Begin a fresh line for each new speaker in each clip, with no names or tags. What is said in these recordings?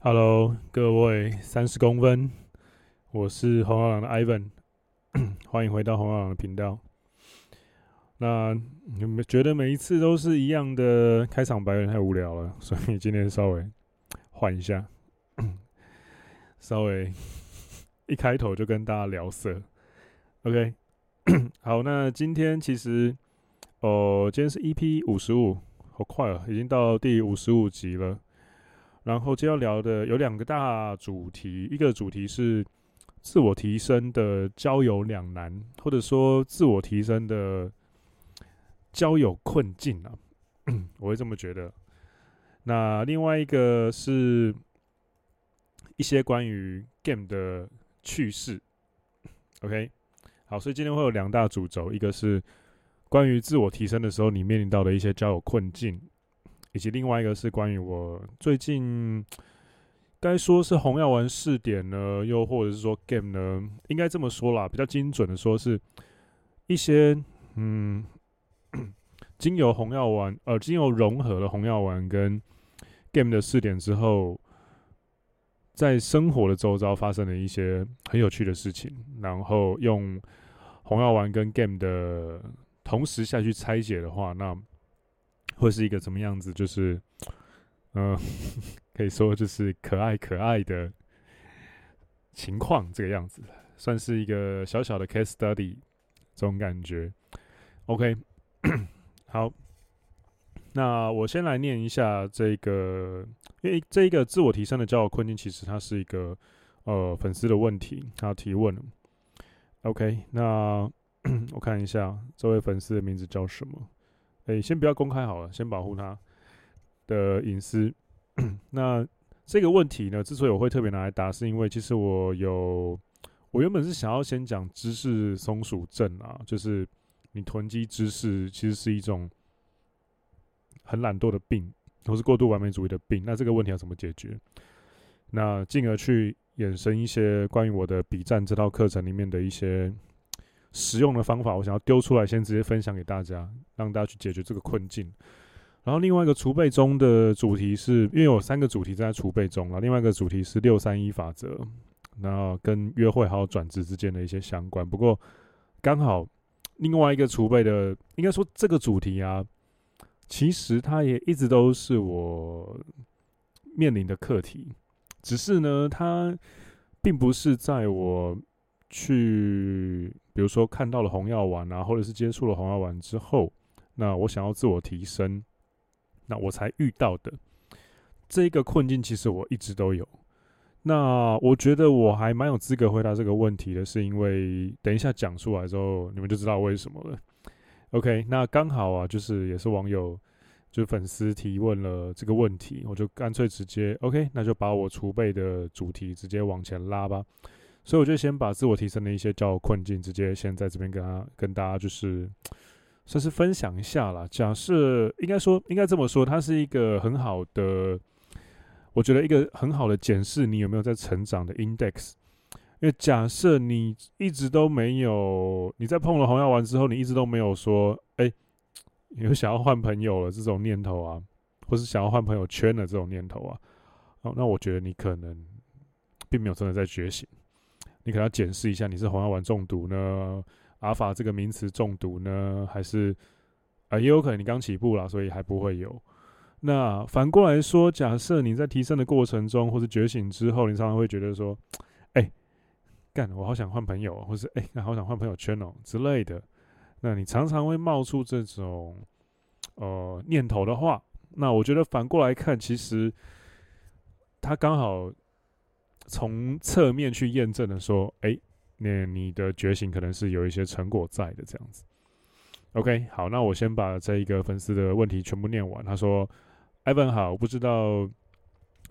Hello，各位三十公分，我是红药郎的 Ivan，欢迎回到红药郎的频道。那你们觉得每一次都是一样的开场白太无聊了，所以今天稍微换一下，稍微一开头就跟大家聊色。OK，好，那今天其实哦，今天是 EP 五十五，好快啊，已经到第五十五集了。然后今天要聊的有两个大主题，一个主题是自我提升的交友两难，或者说自我提升的交友困境啊，我会这么觉得。那另外一个是一些关于 game 的趣事。OK，好，所以今天会有两大主轴，一个是关于自我提升的时候你面临到的一些交友困境。以及另外一个是关于我最近该说是红药丸试点呢，又或者是说 game 呢，应该这么说啦，比较精准的说是一些嗯，经由红药丸呃，经由融合了红药丸跟 game 的试点之后，在生活的周遭发生了一些很有趣的事情，然后用红药丸跟 game 的同时下去拆解的话，那。会是一个怎么样子？就是，嗯、可以说就是可爱可爱的情况，这个样子，算是一个小小的 case study 这种感觉。OK，好，那我先来念一下这个，因为这一个自我提升的交友困境，其实它是一个呃粉丝的问题，他提问。OK，那 我看一下这位粉丝的名字叫什么。诶、欸，先不要公开好了，先保护他的隐私。那这个问题呢，之所以我会特别拿来答，是因为其实我有，我原本是想要先讲知识松鼠症啊，就是你囤积知识其实是一种很懒惰的病，或是过度完美主义的病。那这个问题要怎么解决？那进而去衍生一些关于我的笔战这套课程里面的一些。实用的方法，我想要丢出来，先直接分享给大家，让大家去解决这个困境。然后另外一个储备中的主题是，因为有三个主题在储备中了，另外一个主题是六三一法则，然后跟约会还有转职之间的一些相关。不过刚好另外一个储备的，应该说这个主题啊，其实它也一直都是我面临的课题，只是呢，它并不是在我去。比如说看到了红药丸啊，或者是接触了红药丸之后，那我想要自我提升，那我才遇到的这个困境，其实我一直都有。那我觉得我还蛮有资格回答这个问题的，是因为等一下讲出来之后，你们就知道为什么了。OK，那刚好啊，就是也是网友，就是粉丝提问了这个问题，我就干脆直接 OK，那就把我储备的主题直接往前拉吧。所以我就先把自我提升的一些交友困境，直接先在这边跟他跟大家就是算是分享一下啦。假设应该说应该这么说，它是一个很好的，我觉得一个很好的检视你有没有在成长的 index。因为假设你一直都没有，你在碰了红药丸之后，你一直都没有说，哎，有想要换朋友了这种念头啊，或是想要换朋友圈的这种念头啊，哦，那我觉得你可能并没有真的在觉醒。你可能要检视一下，你是红药丸中毒呢，阿法这个名词中毒呢，还是啊，也有可能你刚起步啦，所以还不会有。那反过来说，假设你在提升的过程中，或是觉醒之后，你常常会觉得说，哎，干，我好想换朋友，或是哎，那好想换朋友圈哦之类的。那你常常会冒出这种呃念头的话，那我觉得反过来看，其实他刚好。从侧面去验证的说，哎、那你的觉醒可能是有一些成果在的，这样子。OK，好，那我先把这一个粉丝的问题全部念完。他说：“Ivan 好，我不知道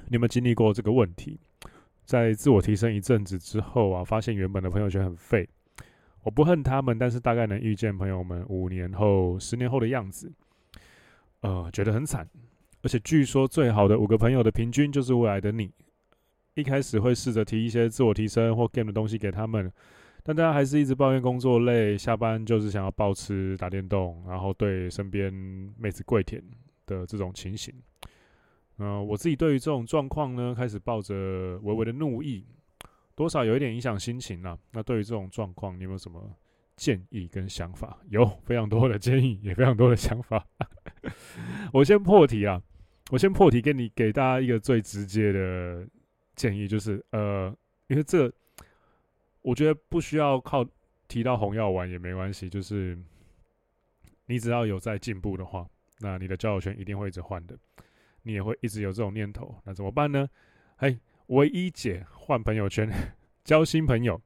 你有没有经历过这个问题，在自我提升一阵子之后啊，发现原本的朋友圈很废。我不恨他们，但是大概能预见朋友们五年后、十年后的样子，呃，觉得很惨。而且据说最好的五个朋友的平均就是未来的你。”一开始会试着提一些自我提升或 game 的东西给他们，但大家还是一直抱怨工作累，下班就是想要暴吃打电动，然后对身边妹子跪舔的这种情形。嗯、我自己对于这种状况呢，开始抱着微微的怒意，多少有一点影响心情啊。那对于这种状况，你有没有什么建议跟想法？有非常多的建议，也非常多的想法。我先破题啊，我先破题，给你给大家一个最直接的建议，就是呃，因为这我觉得不需要靠提到红药丸也没关系，就是你只要有在进步的话，那你的交友圈一定会一直换的。你也会一直有这种念头，那怎么办呢？嘿，唯一解，换朋友圈，交新朋友。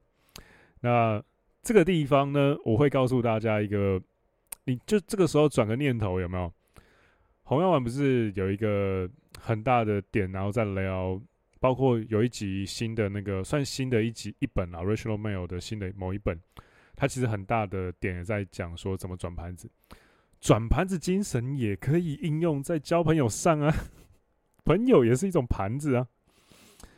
那这个地方呢，我会告诉大家一个，你就这个时候转个念头，有没有？红药丸不是有一个很大的点，然后再聊，包括有一集新的那个算新的一集一本啊，Rational Mail 的新的某一本，它其实很大的点也在讲说怎么转盘子。转盘子精神也可以应用在交朋友上啊，朋友也是一种盘子啊。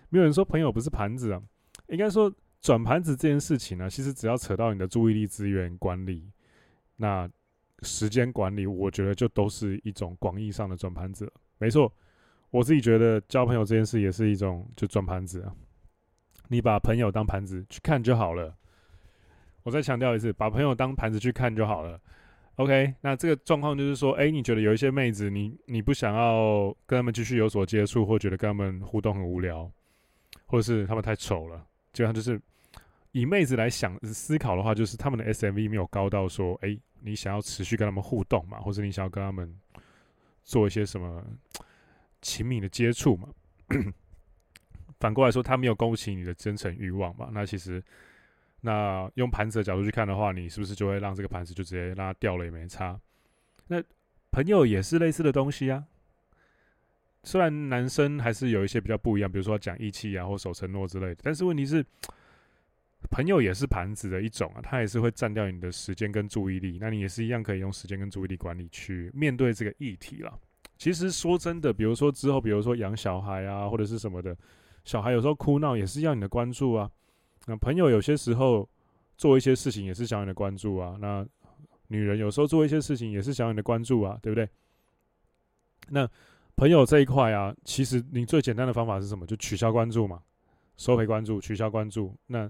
没有人说朋友不是盘子啊，应该说转盘子这件事情呢，其实只要扯到你的注意力资源管理，那时间管理，我觉得就都是一种广义上的转盘子。没错，我自己觉得交朋友这件事也是一种就转盘子啊。你把朋友当盘子去看就好了。我再强调一次，把朋友当盘子去看就好了。OK，那这个状况就是说，哎，你觉得有一些妹子，你你不想要跟他们继续有所接触，或觉得跟他们互动很无聊，或者是他们太丑了，基本上就是以妹子来想思考的话，就是他们的 SMV 没有高到说，哎，你想要持续跟他们互动嘛，或者你想要跟他们做一些什么亲密的接触嘛？反过来说，他没有勾起你的真诚欲望嘛？那其实。那用盘子的角度去看的话，你是不是就会让这个盘子就直接让它掉了也没差？那朋友也是类似的东西啊。虽然男生还是有一些比较不一样，比如说讲义气啊或守承诺之类的，但是问题是，朋友也是盘子的一种啊，它也是会占掉你的时间跟注意力。那你也是一样可以用时间跟注意力管理去面对这个议题了。其实说真的，比如说之后，比如说养小孩啊或者是什么的，小孩有时候哭闹也是要你的关注啊。那朋友有些时候做一些事情也是想你的关注啊。那女人有时候做一些事情也是想你的关注啊，对不对？那朋友这一块啊，其实你最简单的方法是什么？就取消关注嘛，收回关注，取消关注。那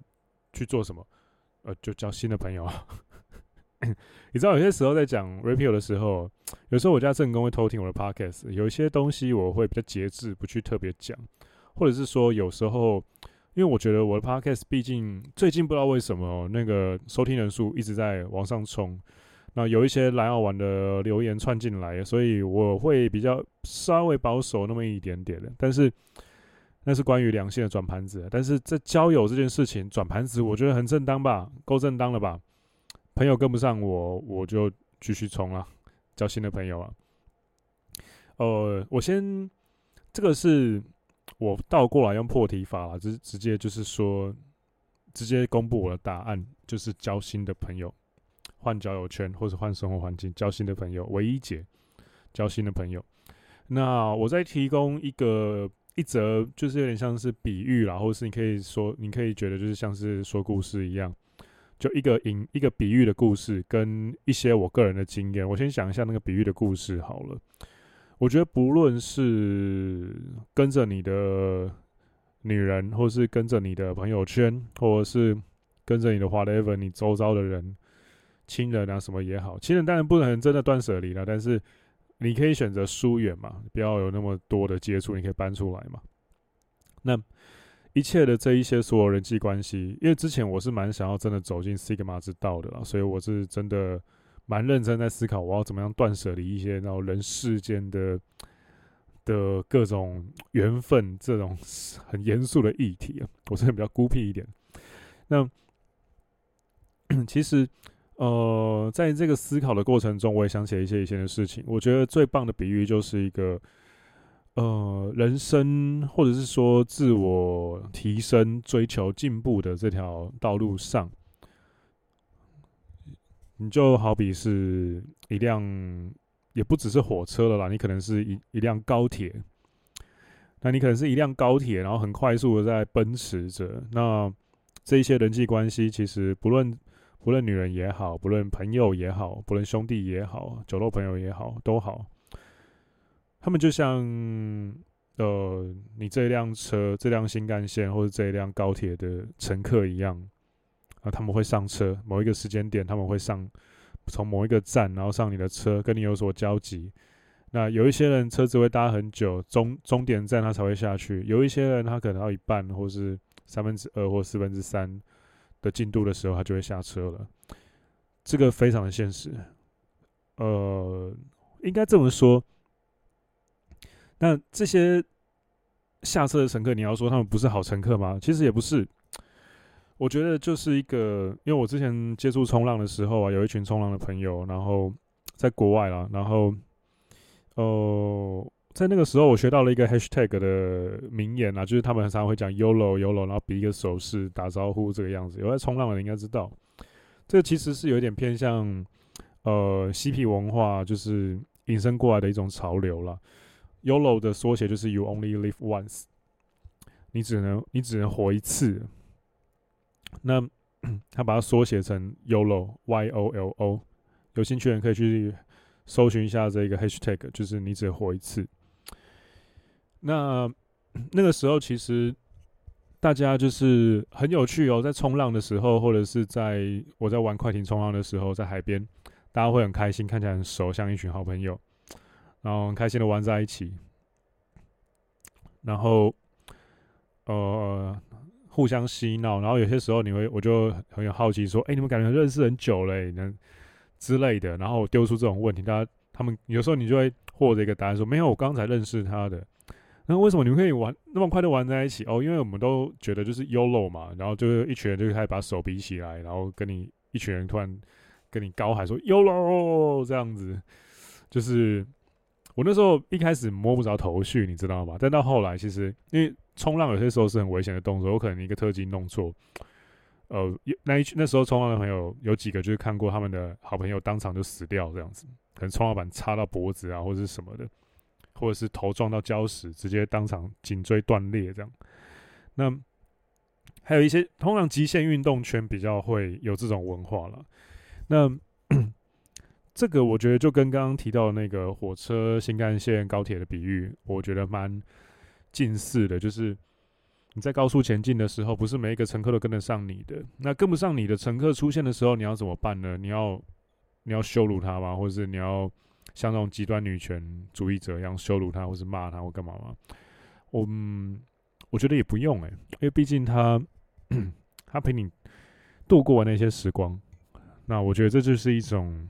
去做什么？呃，就交新的朋友啊。你知道有些时候在讲 r e p e a l 的时候，有时候我家正宫会偷听我的 Podcast，有一些东西我会比较节制，不去特别讲，或者是说有时候。因为我觉得我的 podcast 毕竟最近不知道为什么那个收听人数一直在往上冲，那有一些蓝药丸的留言串进来，所以我会比较稍微保守那么一点点的。但是那是关于良性的转盘子，但是在交友这件事情转盘子，我觉得很正当吧，够正当了吧？朋友跟不上我，我就继续冲了，交新的朋友啊。呃，我先这个是。我倒过来用破题法了，直直接就是说，直接公布我的答案，就是交新的朋友，换交友圈或者换生活环境，交新的朋友，唯一解，交新的朋友。那我再提供一个一则，就是有点像是比喻啦，或是你可以说，你可以觉得就是像是说故事一样，就一个引一个比喻的故事，跟一些我个人的经验。我先讲一下那个比喻的故事好了。我觉得不论是跟着你的女人，或是跟着你的朋友圈，或者是跟着你的 whatever，你周遭的人、亲人啊什么也好，亲人当然不能真的断舍离了，但是你可以选择疏远嘛，不要有那么多的接触，你可以搬出来嘛。那一切的这一些所有人际关系，因为之前我是蛮想要真的走进 Sigma 之道的啦，所以我是真的。蛮认真在思考，我要怎么样断舍离一些，然后人世间的的各种缘分，这种很严肃的议题啊。我真的比较孤僻一点。那其实，呃，在这个思考的过程中，我也想起了一些以前的事情。我觉得最棒的比喻就是一个，呃，人生或者是说自我提升、追求进步的这条道路上。你就好比是一辆，也不只是火车了啦，你可能是一一辆高铁，那你可能是一辆高铁，然后很快速的在奔驰着。那这一些人际关系，其实不论不论女人也好，不论朋友也好，不论兄弟也好，酒肉朋友也好，都好，他们就像呃，你这辆车、这辆新干线或者这一辆高铁的乘客一样啊，他们会上车，某一个时间点他们会上，从某一个站然后上你的车，跟你有所交集。那有一些人车子会搭很久，终终点站他才会下去；有一些人他可能到一半或是三分之二或四分之三的进度的时候，他就会下车了。这个非常的现实。呃，应该这么说。那这些下车的乘客，你要说他们不是好乘客吗？其实也不是。我觉得就是一个，因为我之前接触冲浪的时候啊，有一群冲浪的朋友，然后在国外啦，然后哦、在那个时候我学到了一个 hashtag 的名言啊，就是他们常常会讲 YOLO YOLO，然后比一个手势打招呼这个样子。有在冲浪的人应该知道，这其实是有点偏向呃嬉皮文化，就是引申过来的一种潮流了。YOLO 的缩写就是 You Only Live Once，你只能你只能活一次。那 他把它缩写成 YOLO，Y O L O，有兴趣的人可以去搜寻一下这个 Hashtag，就是你只活一次。那 那个时候其实大家就是很有趣哦，在冲浪的时候，或者是在我在玩快艇冲浪的时候，在海边，大家会很开心，看起来很熟，像一群好朋友。然后很开心的玩在一起，然后呃互相嬉闹，然后有些时候你会我就很有好奇说，哎，你们感觉认识很久嘞，那之类的，然后丢出这种问题，大家他们有时候你就会获得一个答案说，没有，我刚才认识他的。那为什么你们可以玩那么快的玩在一起？哦，因为我们都觉得就是 YOLO 嘛，然后就是一群人就开始把手比起来，然后跟你一群人突然跟你高喊说 YOLO 这样子，就是。我那时候一开始摸不着头绪，你知道吗？但到后来，其实因为冲浪有些时候是很危险的动作，我可能一个特技弄错，呃，那一那时候冲浪的朋友有几个就是看过他们的好朋友当场就死掉这样子，可能冲浪板插到脖子啊，或者是什么的，或者是头撞到礁石，直接当场颈椎断裂这样。那还有一些通常极限运动圈比较会有这种文化了。那这个我觉得就跟刚刚提到那个火车、新干线、高铁的比喻，我觉得蛮近似的。就是你在高速前进的时候，不是每一个乘客都跟得上你的。那跟不上你的乘客出现的时候，你要怎么办呢？你要你要羞辱他吗？或者是你要像那种极端女权主义者一样羞辱他，或是骂他，或干嘛吗？我嗯，我觉得也不用诶，因为毕竟他 他陪你度过那些时光。那我觉得这就是一种。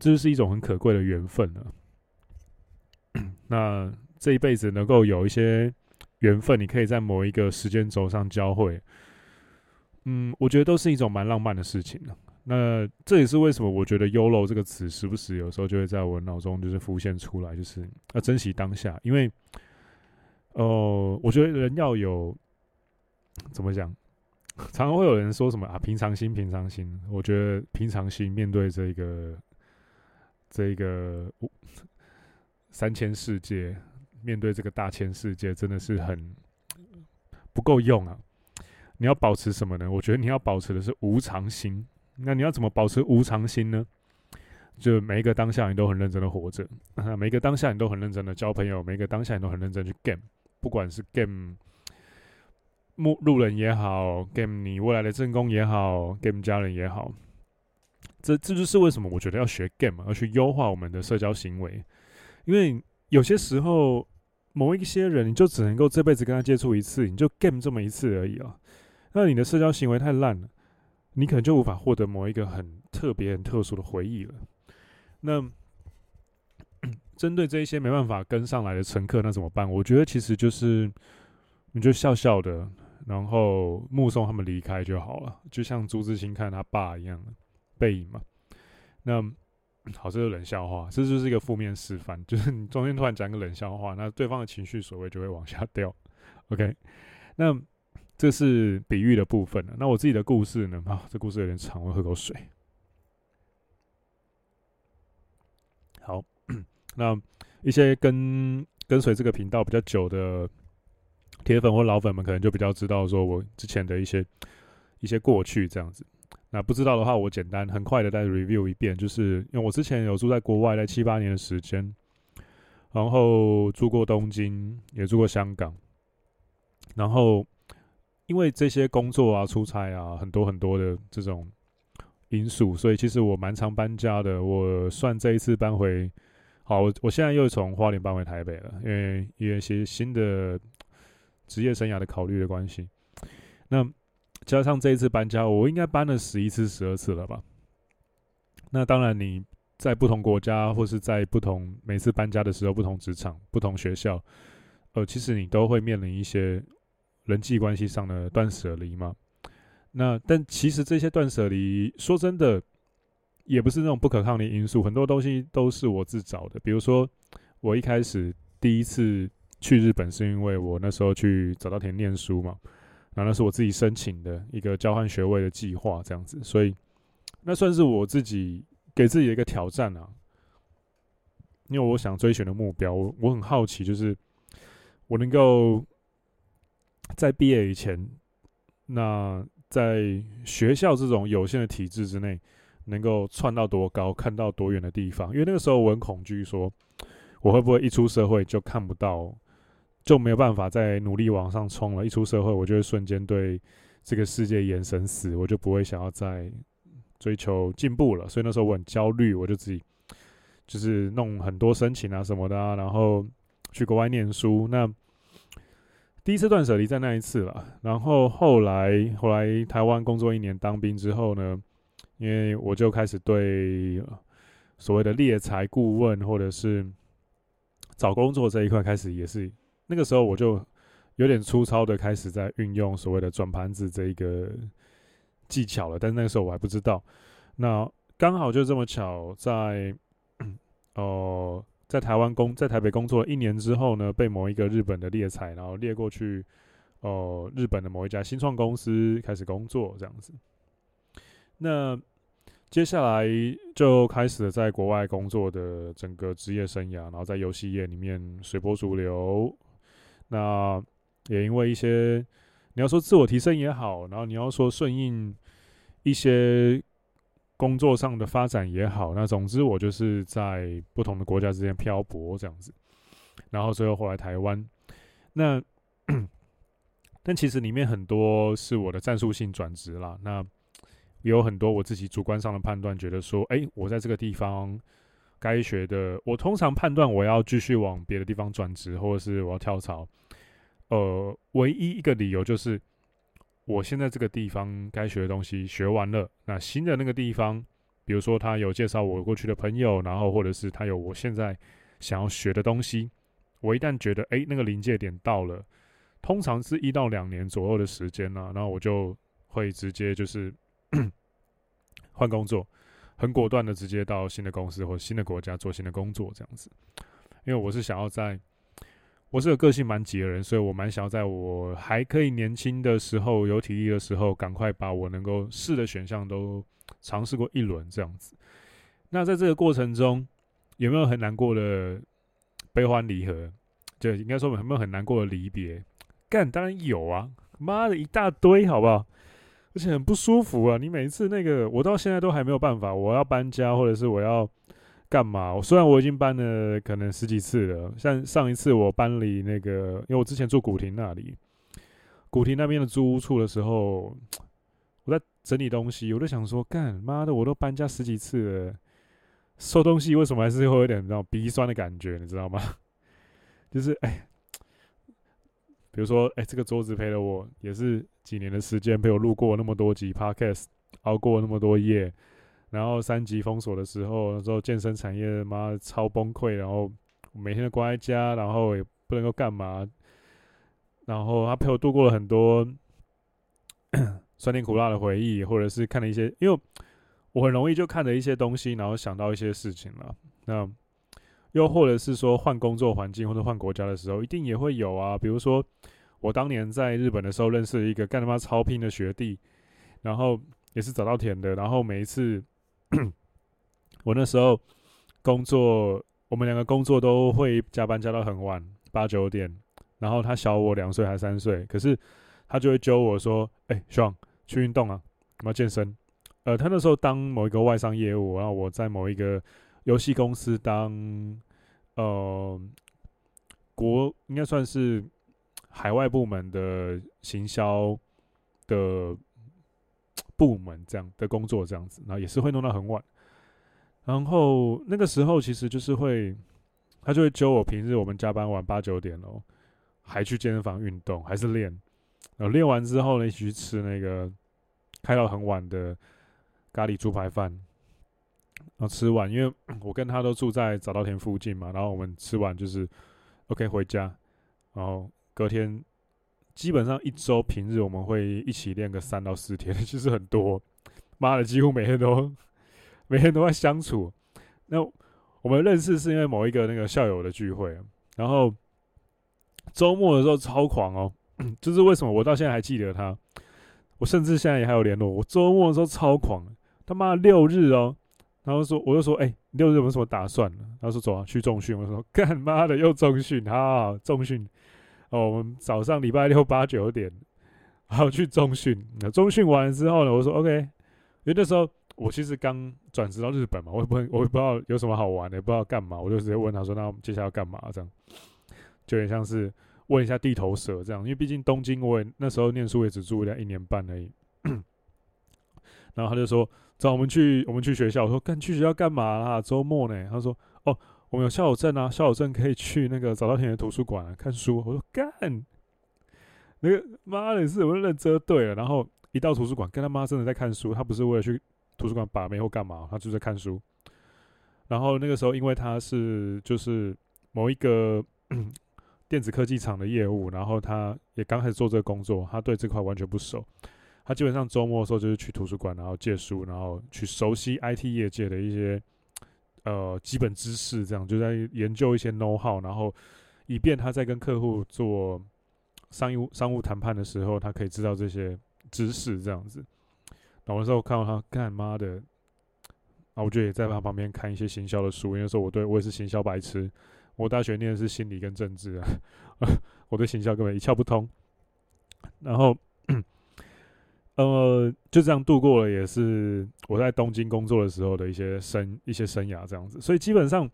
这就是一种很可贵的缘分了。那这一辈子能够有一些缘分，你可以在某一个时间轴上交汇，嗯，我觉得都是一种蛮浪漫的事情了。那这也是为什么我觉得 “YOLO” 这个词时不时有时候就会在我脑中就是浮现出来，就是要珍惜当下。因为，呃，我觉得人要有怎么讲，常常会有人说什么啊，平常心，平常心。我觉得平常心面对这个。这个三千世界，面对这个大千世界，真的是很不够用啊！你要保持什么呢？我觉得你要保持的是无常心。那你要怎么保持无常心呢？就每一个当下你都很认真的活着，每一个当下你都很认真的交朋友，每一个当下你都很认真去 game，不管是 game 路路人也好，game 你未来的正宫也好，game 家人也好。这这就是为什么我觉得要学 game，要去优化我们的社交行为，因为有些时候某一些人，你就只能够这辈子跟他接触一次，你就 game 这么一次而已啊。那你的社交行为太烂了，你可能就无法获得某一个很特别、很特殊的回忆了。那 针对这一些没办法跟上来的乘客，那怎么办？我觉得其实就是你就笑笑的，然后目送他们离开就好了，就像朱自清看他爸一样。背影嘛，那好，这是冷笑话，这就是一个负面示范，就是你中间突然讲个冷笑话，那对方的情绪所谓就会往下掉。OK，那这是比喻的部分了。那我自己的故事呢？啊，这故事有点长，我喝口水。好，那一些跟跟随这个频道比较久的铁粉或老粉们，可能就比较知道说我之前的一些一些过去这样子。那不知道的话，我简单很快的再 review 一遍，就是因为我之前有住在国外，在七八年的时间，然后住过东京，也住过香港，然后因为这些工作啊、出差啊，很多很多的这种因素，所以其实我蛮常搬家的。我算这一次搬回，好，我我现在又从花莲搬回台北了，因为因为一些新的职业生涯的考虑的关系。那加上这一次搬家，我应该搬了十一次、十二次了吧？那当然你。在不同国家，或是在不同每次搬家的时候，不同职场、不同学校，呃，其实你都会面临一些人际关系上的断舍离嘛。那但其实这些断舍离，说真的，也不是那种不可抗的因素，很多东西都是我自找的。比如说，我一开始第一次去日本，是因为我那时候去早稻田念书嘛，那是我自己申请的一个交换学位的计划，这样子，所以那算是我自己。给自己的一个挑战啊，因为我想追寻的目标，我我很好奇，就是我能够在毕业以前，那在学校这种有限的体制之内，能够窜到多高，看到多远的地方。因为那个时候我很恐惧，说我会不会一出社会就看不到，就没有办法再努力往上冲了。一出社会，我就会瞬间对这个世界眼神死，我就不会想要再。追求进步了，所以那时候我很焦虑，我就自己就是弄很多申请啊什么的啊，然后去国外念书。那第一次断舍离在那一次了，然后后来后来台湾工作一年当兵之后呢，因为我就开始对所谓的猎才顾问或者是找工作这一块开始也是那个时候我就有点粗糙的开始在运用所谓的转盘子这一个。技巧了，但是那个时候我还不知道。那刚好就这么巧，在哦、在台湾工，在台北工作了一年之后呢，被某一个日本的猎才，然后猎过去，哦、日本的某一家新创公司开始工作这样子。那接下来就开始了在国外工作的整个职业生涯，然后在游戏业里面随波逐流。那也因为一些。你要说自我提升也好，然后你要说顺应一些工作上的发展也好，那总之我就是在不同的国家之间漂泊这样子，然后最后后来台湾，那 但其实里面很多是我的战术性转职啦，那有很多我自己主观上的判断，觉得说，哎，我在这个地方该学的，我通常判断我要继续往别的地方转职，或者是我要跳槽。呃，唯一一个理由就是，我现在这个地方该学的东西学完了，那新的那个地方，比如说他有介绍我过去的朋友，然后或者是他有我现在想要学的东西，我一旦觉得哎，那个临界点到了，通常是一到两年左右的时间呢，然后我就会直接就是 换工作，很果断的直接到新的公司或新的国家做新的工作这样子，因为我是想要在。我是个个性蛮急的人，所以我蛮想要在我还可以年轻的时候、有体力的时候，赶快把我能够试的选项都尝试过一轮这样子。那在这个过程中，有没有很难过的悲欢离合？就应该说有没有很难过的离别？干，当然有啊！妈的一大堆，好不好？而且很不舒服啊！你每一次那个，我到现在都还没有办法，我要搬家，或者是我要。干嘛？我虽然我已经搬了可能十几次了，像上一次我搬离那个，因为我之前住古亭那里，古亭那边的租屋处的时候，我在整理东西，我就想说，干妈的，我都搬家十几次了，收东西为什么还是会有点那种鼻酸的感觉，你知道吗？就是哎，比如说哎，这个桌子陪了我也是几年的时间，陪我录过那么多集 Podcast，熬过那么多夜。然后三级封锁的时候，那时候健身产业妈超崩溃，然后每天都关在家，然后也不能够干嘛。然后他陪我度过了很多 酸甜苦辣的回忆，或者是看了一些，因为我很容易就看了一些东西，然后想到一些事情了。那又或者是说换工作环境或者换国家的时候，一定也会有啊。比如说我当年在日本的时候，认识了一个干他妈超拼的学弟，然后也是早稻田的，然后每一次。我那时候工作，我们两个工作都会加班加到很晚，八九点。然后他小我两岁还三岁，可是他就会揪我说：“哎、欸，爽，去运动啊，我要健身。”呃，他那时候当某一个外商业务，然后我在某一个游戏公司当呃国应该算是海外部门的行销的 部门这样的工作这样子，然后也是会弄到很晚。然后那个时候其实就是会，他就会揪我平日我们加班晚八九点哦，还去健身房运动，还是练。然后练完之后呢，一起去吃那个开到很晚的咖喱猪排饭。然后吃完，因为 我跟他都住在早稻田附近嘛，然后我们吃完就是 OK 回家。然后隔天基本上一周平日我们会一起练个三到四天，其实很多。妈的，几乎每天都每天都在相处。那我们认识是因为某一个那个校友的聚会，然后周末的时候超狂哦。就是为什么我到现在还记得他，我甚至现在也还有联络。我周末的时候超狂，他妈六日哦，然后说我就说，哎、欸，六日有没有什么打算呢？他说走啊，去重训。我说干妈的又重训，好好重训。哦，我们早上礼拜六八九点，然后去中训。那中训完之后呢，我说 OK，因为那时候我其实刚转职到日本嘛，我也不我也不知道有什么好玩的，也不知道干嘛，我就直接问他说，那我们接下来要干嘛？这样就有点像是。问一下地头蛇这样，因为毕竟东京我也那时候念书也只住了一年半而已。然后他就说：“找我们去，我们去学校。”我说：“干去学校干嘛啦？周末呢？”他说：“哦，我们有校友证啊，校友证可以去那个早稻田的图书馆、啊、看书。”我说：“干，那个妈的是我认真对了。”然后一到图书馆，跟他妈真的在看书，他不是为了去图书馆把妹或干嘛，他就在看书。然后那个时候，因为他是就是某一个。电子科技厂的业务，然后他也刚开始做这个工作，他对这块完全不熟。他基本上周末的时候就是去图书馆，然后借书，然后去熟悉 IT 业界的一些呃基本知识，这样就在研究一些 know how，然后以便他在跟客户做商务商务谈判的时候，他可以知道这些知识这样子。然后那时候看到他干妈的，啊我就也在他旁边看一些行销的书，因为说我对我也是行销白痴。我大学念的是心理跟政治啊，我对行销根本一窍不通。然后，呃，就这样度过了，也是我在东京工作的时候的一些生一些生涯这样子。所以基本上，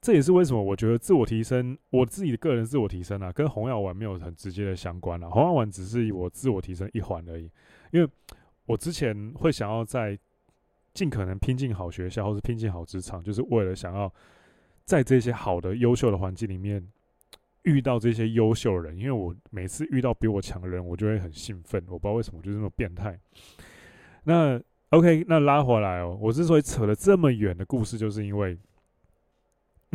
这也是为什么我觉得自我提升，我自己的个人自我提升啊，跟红药丸没有很直接的相关啊。红药丸只是我自我提升一环而已。因为我之前会想要在尽可能拼进好学校，或是拼进好职场，就是为了想要。在这些好的、优秀的环境里面，遇到这些优秀的人，因为我每次遇到比我强的人，我就会很兴奋。我不知道为什么，就是那么变态。那 OK，那拉回来哦，我之所以扯了这么远的故事，就是因为，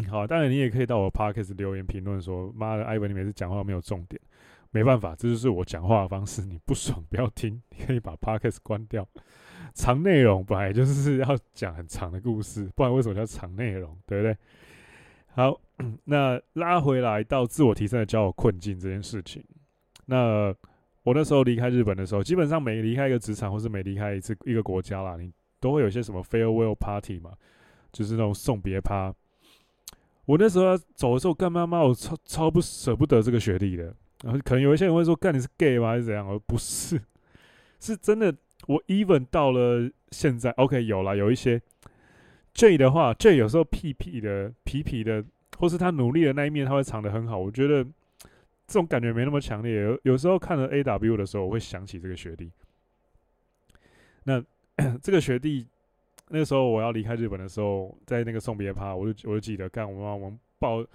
好，当然你也可以到我 Podcast 留言评论说：“妈的，艾文，你每次讲话没有重点。”没办法，这就是我讲话的方式。你不爽不要听，你可以把 Podcast 关掉。长内容本来就是要讲很长的故事，不然为什么叫长内容？对不对？好，那拉回来到自我提升的交友困境这件事情。那我那时候离开日本的时候，基本上每离开一个职场，或是每离开一次一个国家啦，你都会有一些什么 farewell party 嘛，就是那种送别趴。我那时候要走的时候，干妈妈，我超超不舍不得这个学历的。然后可能有一些人会说，干你是 gay 吗？还是怎样？而不是，是真的。我 even 到了现在，OK，有了有一些。J 的话，J 有时候屁屁的、皮皮的，或是他努力的那一面，他会藏得很好。我觉得这种感觉没那么强烈。有有时候看了 AW 的时候，我会想起这个学弟。那 这个学弟那个时候我要离开日本的时候，在那个送别趴，我就我就记得，干我们我们抱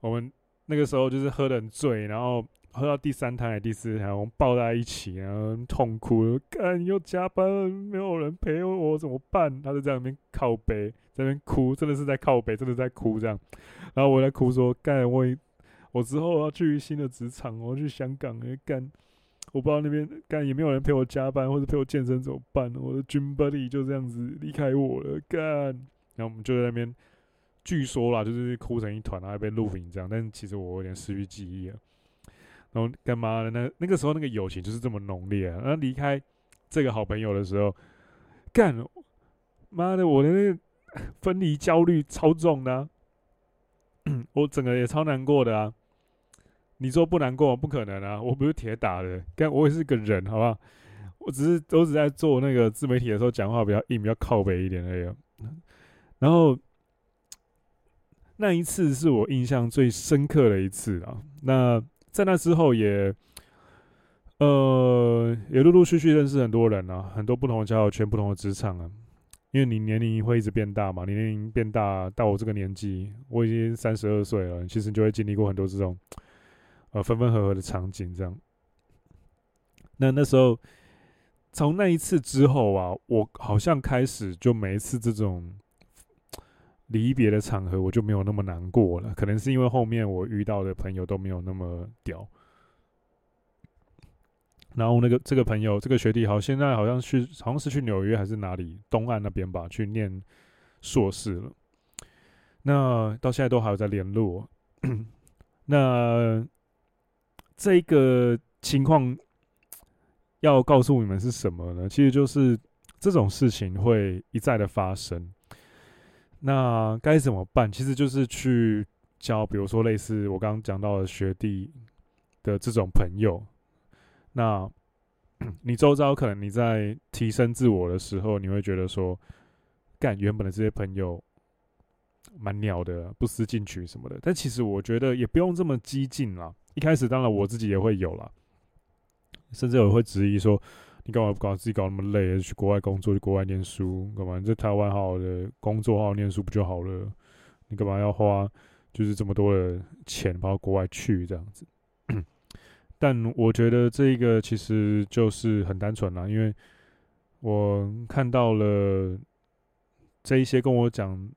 我们那个时候就是喝的很醉，然后。喝到第三胎、第四胎，我们抱在一起，然后痛哭。干，又加班，没有人陪我，怎么办？他就在那边靠北，在那边哭，真的是在靠北，真的在哭这样。然后我在哭说：“干，我我之后要去新的职场，我要去香港。干，我不知道那边干也没有人陪我加班或者陪我健身怎么办？我的 gym buddy 就这样子离开我了。干，然后我们就在那边，据说啦，就是哭成一团，然后被录影这样。但是其实我有点失去记忆了。”然后干嘛的？那那个时候那个友情就是这么浓烈啊！然后离开这个好朋友的时候，干妈的，我的那分离焦虑超重的，我整个也超难过的啊！你说不难过？不可能啊！我不是铁打的，干我也是个人，好不好？我只是都是在做那个自媒体的时候讲话比较硬，比较靠北一点而已。然后。那一次是我印象最深刻的一次啊。那在那之后也，呃，也陆陆续续认识很多人啊，很多不同的交友圈、不同的职场啊。因为你年龄会一直变大嘛，年龄变大到我这个年纪，我已经三十二岁了，其实就会经历过很多这种呃分分合合的场景，这样。那那时候，从那一次之后啊，我好像开始就每一次这种离别的场合，我就没有那么难过了。可能是因为后面我遇到的朋友都没有那么屌。然后那个这个朋友，这个学弟，好，现在好像去，好像是去纽约还是哪里东岸那边吧，去念硕士了。那到现在都还有在联络。那这个情况。要告诉你们是什么呢？其实就是这种事情会一再的发生。那该怎么办？其实就是去交，比如说类似我刚刚讲到的学弟的这种朋友。那 你周遭可能你在提升自我的时候，你会觉得说，干原本的这些朋友蛮鸟的，不思进取什么的。但其实我觉得也不用这么激进啦。一开始当然我自己也会有啦。甚至我会质疑说：“你干嘛不搞自己搞那么累？去国外工作，去国外念书，干嘛？你在台湾好好的工作，好好念书不就好了？你干嘛要花就是这么多的钱跑到国外去这样子？” 但我觉得这个其实就是很单纯啦，因为我看到了这一些跟我讲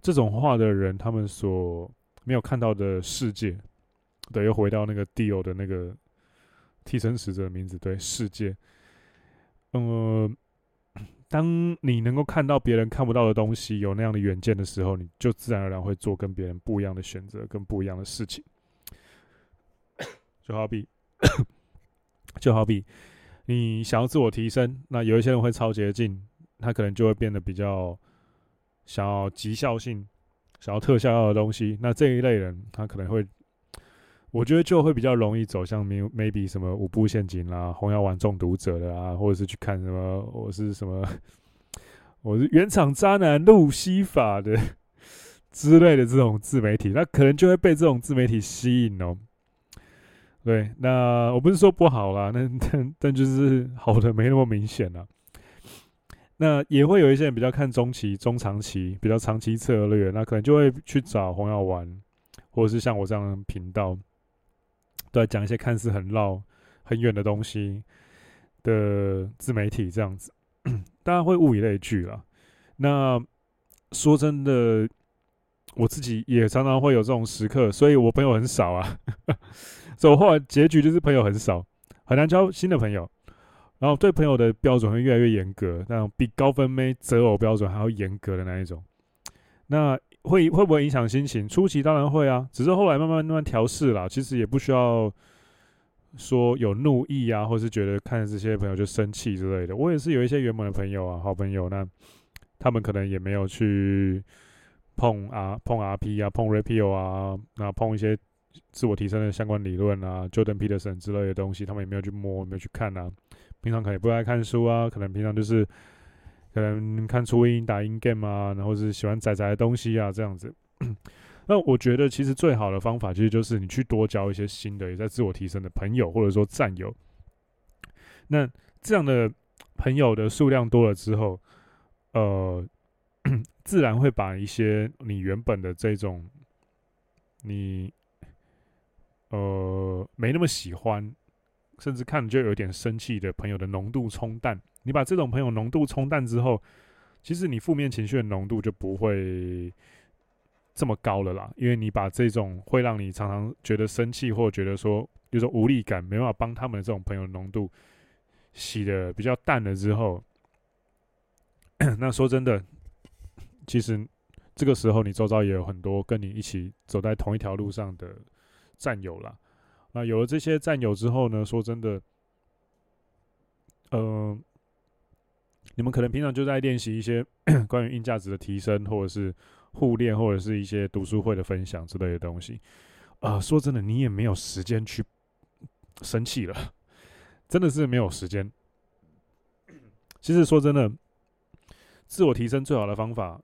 这种话的人，他们所没有看到的世界。对，又回到那个 Dio 的那个。替身使者的名字，对，世界。呃，当你能够看到别人看不到的东西，有那样的远见的时候，你就自然而然会做跟别人不一样的选择，跟不一样的事情。就好比，就好比你想要自我提升，那有一些人会超捷径，他可能就会变得比较想要极效性、想要特效药的东西。那这一类人，他可能会。我觉得就会比较容易走向 maybe 什么五步陷阱啦、红药丸中毒者的啊，或者是去看什么我是什么 我是原厂渣男路西法的之类的这种自媒体，那可能就会被这种自媒体吸引哦。对，那我不是说不好啦，那但但就是好的没那么明显啦。那也会有一些人比较看中期、中长期、比较长期策略，那可能就会去找红药丸，或者是像我这样的频道。都在，讲一些看似很绕、很远的东西的自媒体这样子，大家会物以类聚啦。那说真的，我自己也常常会有这种时刻，所以我朋友很少啊。所以我后来结局就是朋友很少，很难交新的朋友。然后对朋友的标准会越来越严格，那种比高分妹择偶标准还要严格的那一种。那会会不会影响心情？初期当然会啊，只是后来慢慢慢慢调试啦。其实也不需要说有怒意啊，或是觉得看这些朋友就生气之类的。我也是有一些原本的朋友啊，好朋友，那他们可能也没有去碰啊，碰 RP 啊，碰 Rapio 啊，那碰一些自我提升的相关理论啊，Jordan Peterson 之类的东西，他们也没有去摸，没有去看啊。平常可能也不爱看书啊，可能平常就是。可能看初音打音 game 啊，然后是喜欢仔仔的东西啊，这样子。那我觉得其实最好的方法，其实就是你去多交一些新的也在自我提升的朋友，或者说战友。那这样的朋友的数量多了之后，呃，自然会把一些你原本的这种你呃没那么喜欢，甚至看就有点生气的朋友的浓度冲淡。你把这种朋友浓度冲淡之后，其实你负面情绪的浓度就不会这么高了啦。因为你把这种会让你常常觉得生气或觉得说有种无力感，没办法帮他们的这种朋友浓度洗得比较淡了之后，那说真的，其实这个时候你周遭也有很多跟你一起走在同一条路上的战友啦。那有了这些战友之后呢，说真的，呃。你们可能平常就在练习一些 关于硬价值的提升，或者是互练，或者是一些读书会的分享之类的东西。呃，说真的，你也没有时间去生气了，真的是没有时间。其实说真的，自我提升最好的方法，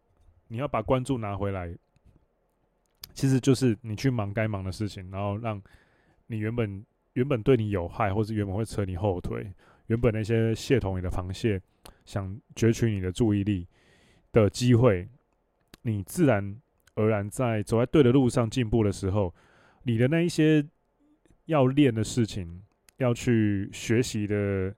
你要把关注拿回来，其实就是你去忙该忙的事情，然后让你原本原本对你有害，或是原本会扯你后腿，原本那些蟹桶里的螃蟹想攫取你的注意力的机会，你自然而然在走在对的路上进步的时候，你的那一些要练的事情，要去学习的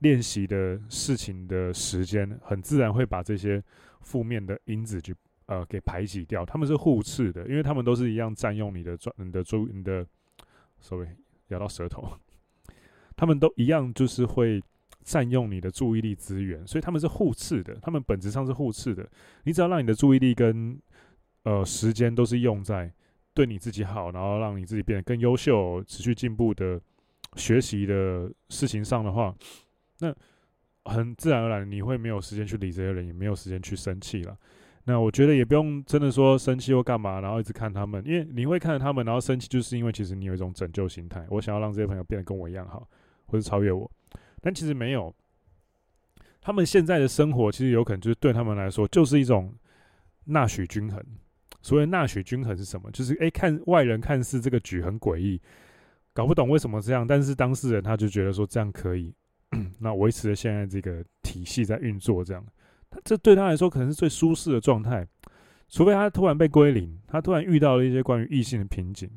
练习的事情的时间，很自然会把这些负面的因子去。呃，给排挤掉，他们是互斥的，因为他们都是一样占用你的专、你的注、你的，sorry，咬到舌头，他们都一样，就是会占用你的注意力资源，所以他们是互斥的，他们本质上是互斥的。你只要让你的注意力跟呃时间都是用在对你自己好，然后让你自己变得更优秀、持续进步的学习的事情上的话，那很自然而然你会没有时间去理这些人，也没有时间去生气了。那我觉得也不用真的说生气或干嘛，然后一直看他们，因为你会看着他们，然后生气，就是因为其实你有一种拯救心态，我想要让这些朋友变得跟我一样好，或者超越我，但其实没有，他们现在的生活其实有可能就是对他们来说就是一种纳许均衡。所谓纳许均衡是什么？就是诶，看外人看似这个局很诡异，搞不懂为什么这样，但是当事人他就觉得说这样可以，那维持了现在这个体系在运作这样。这对他来说可能是最舒适的状态，除非他突然被归零，他突然遇到了一些关于异性的瓶颈，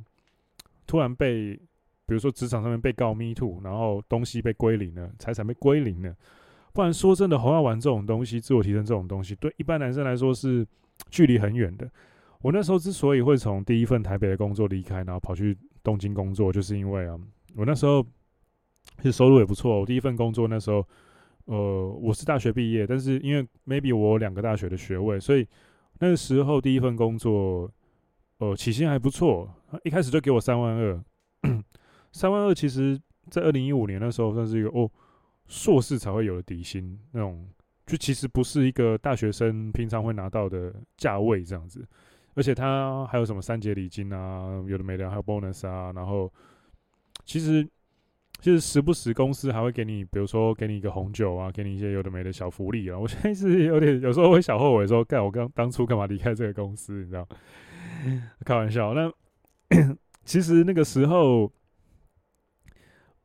突然被，比如说职场上面被告 me too，然后东西被归零了，财产被归零了，不然说真的，红药丸这种东西，自我提升这种东西，对一般男生来说是距离很远的。我那时候之所以会从第一份台北的工作离开，然后跑去东京工作，就是因为啊，我那时候其实收入也不错，我第一份工作那时候。呃，我是大学毕业，但是因为 maybe 我两个大学的学位，所以那个时候第一份工作，呃，起薪还不错，一开始就给我三万二，三万二其实，在二零一五年那时候算是一个哦，硕士才会有的底薪那种，就其实不是一个大学生平常会拿到的价位这样子，而且他还有什么三节礼金啊，有的没的，还有 bonus 啊，然后其实。其实时不时公司还会给你，比如说给你一个红酒啊，给你一些有的没的小福利啊。我现在是有点有时候会小后悔说，干我刚当初干嘛离开这个公司，你知道？开玩笑。那 其实那个时候，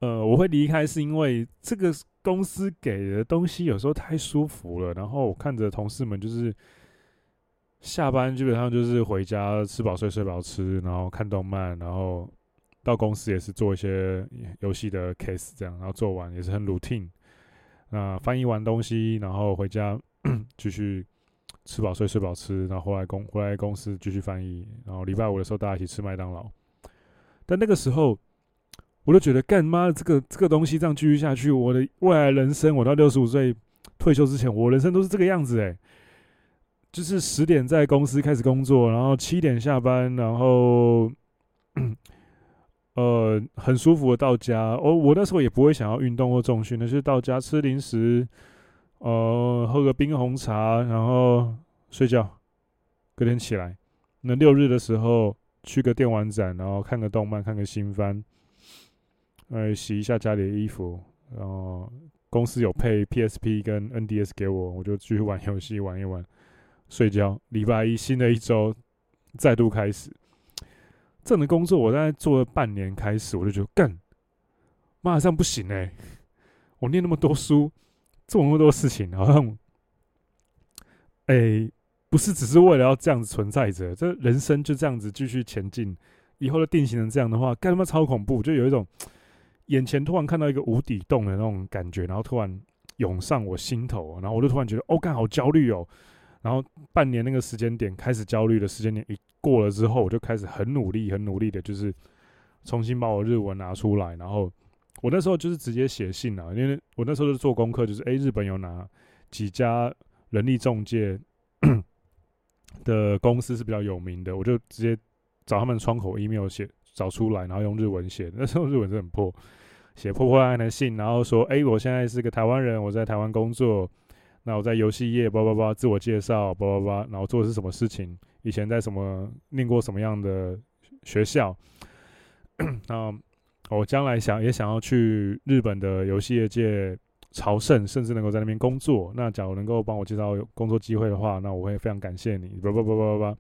呃，我会离开是因为这个公司给的东西有时候太舒服了，然后我看着同事们就是下班基本上就是回家吃饱睡，睡饱吃，然后看动漫，然后。到公司也是做一些游戏的 case，这样，然后做完也是很 routine。那翻译完东西，然后回家 继续吃饱睡，睡饱吃，然后回来公回来公司继续翻译。然后礼拜五的时候大家一起吃麦当劳。但那个时候，我都觉得干妈这个这个东西这样继续下去，我的未来人生，我到六十五岁退休之前，我人生都是这个样子诶，就是十点在公司开始工作，然后七点下班，然后。呃，很舒服的到家。哦，我那时候也不会想要运动或重训，那就是到家吃零食，呃，喝个冰红茶，然后睡觉。隔天起来，那六日的时候去个电玩展，然后看个动漫，看个新番，呃，洗一下家里的衣服。然后公司有配 PSP 跟 NDS 给我，我就继续玩游戏，玩一玩，睡觉。礼拜一，新的一周再度开始。这样的工作，我大概做了半年，开始我就觉得干，妈这样不行哎、我念那么多书，做那么多事情，好像，哎、不是只是为了要这样子存在着，这人生就这样子继续前进，以后的定型成这样的话，干他妈超恐怖，就有一种眼前突然看到一个无底洞的那种感觉，然后突然涌上我心头，然后我就突然觉得，哦，干好焦虑哦。然后半年那个时间点开始焦虑的时间点一过了之后，我就开始很努力、很努力的，就是重新把我日文拿出来。然后我那时候就是直接写信啊，因为我那时候就是做功课，就是诶，日本有哪几家人力中介的公司是比较有名的，我就直接找他们窗口 email 写找出来，然后用日文写。那时候日文是很破，写破破烂烂的信，然后说诶，我现在是个台湾人，我在台湾工作。那我在游戏业，叭叭叭，自我介绍，叭叭叭，然后做的是什么事情？以前在什么念过什么样的学校？那我将来想也想要去日本的游戏业界朝圣，甚至能够在那边工作。那假如能够帮我介绍工作机会的话，那我会非常感谢你。叭叭叭叭叭，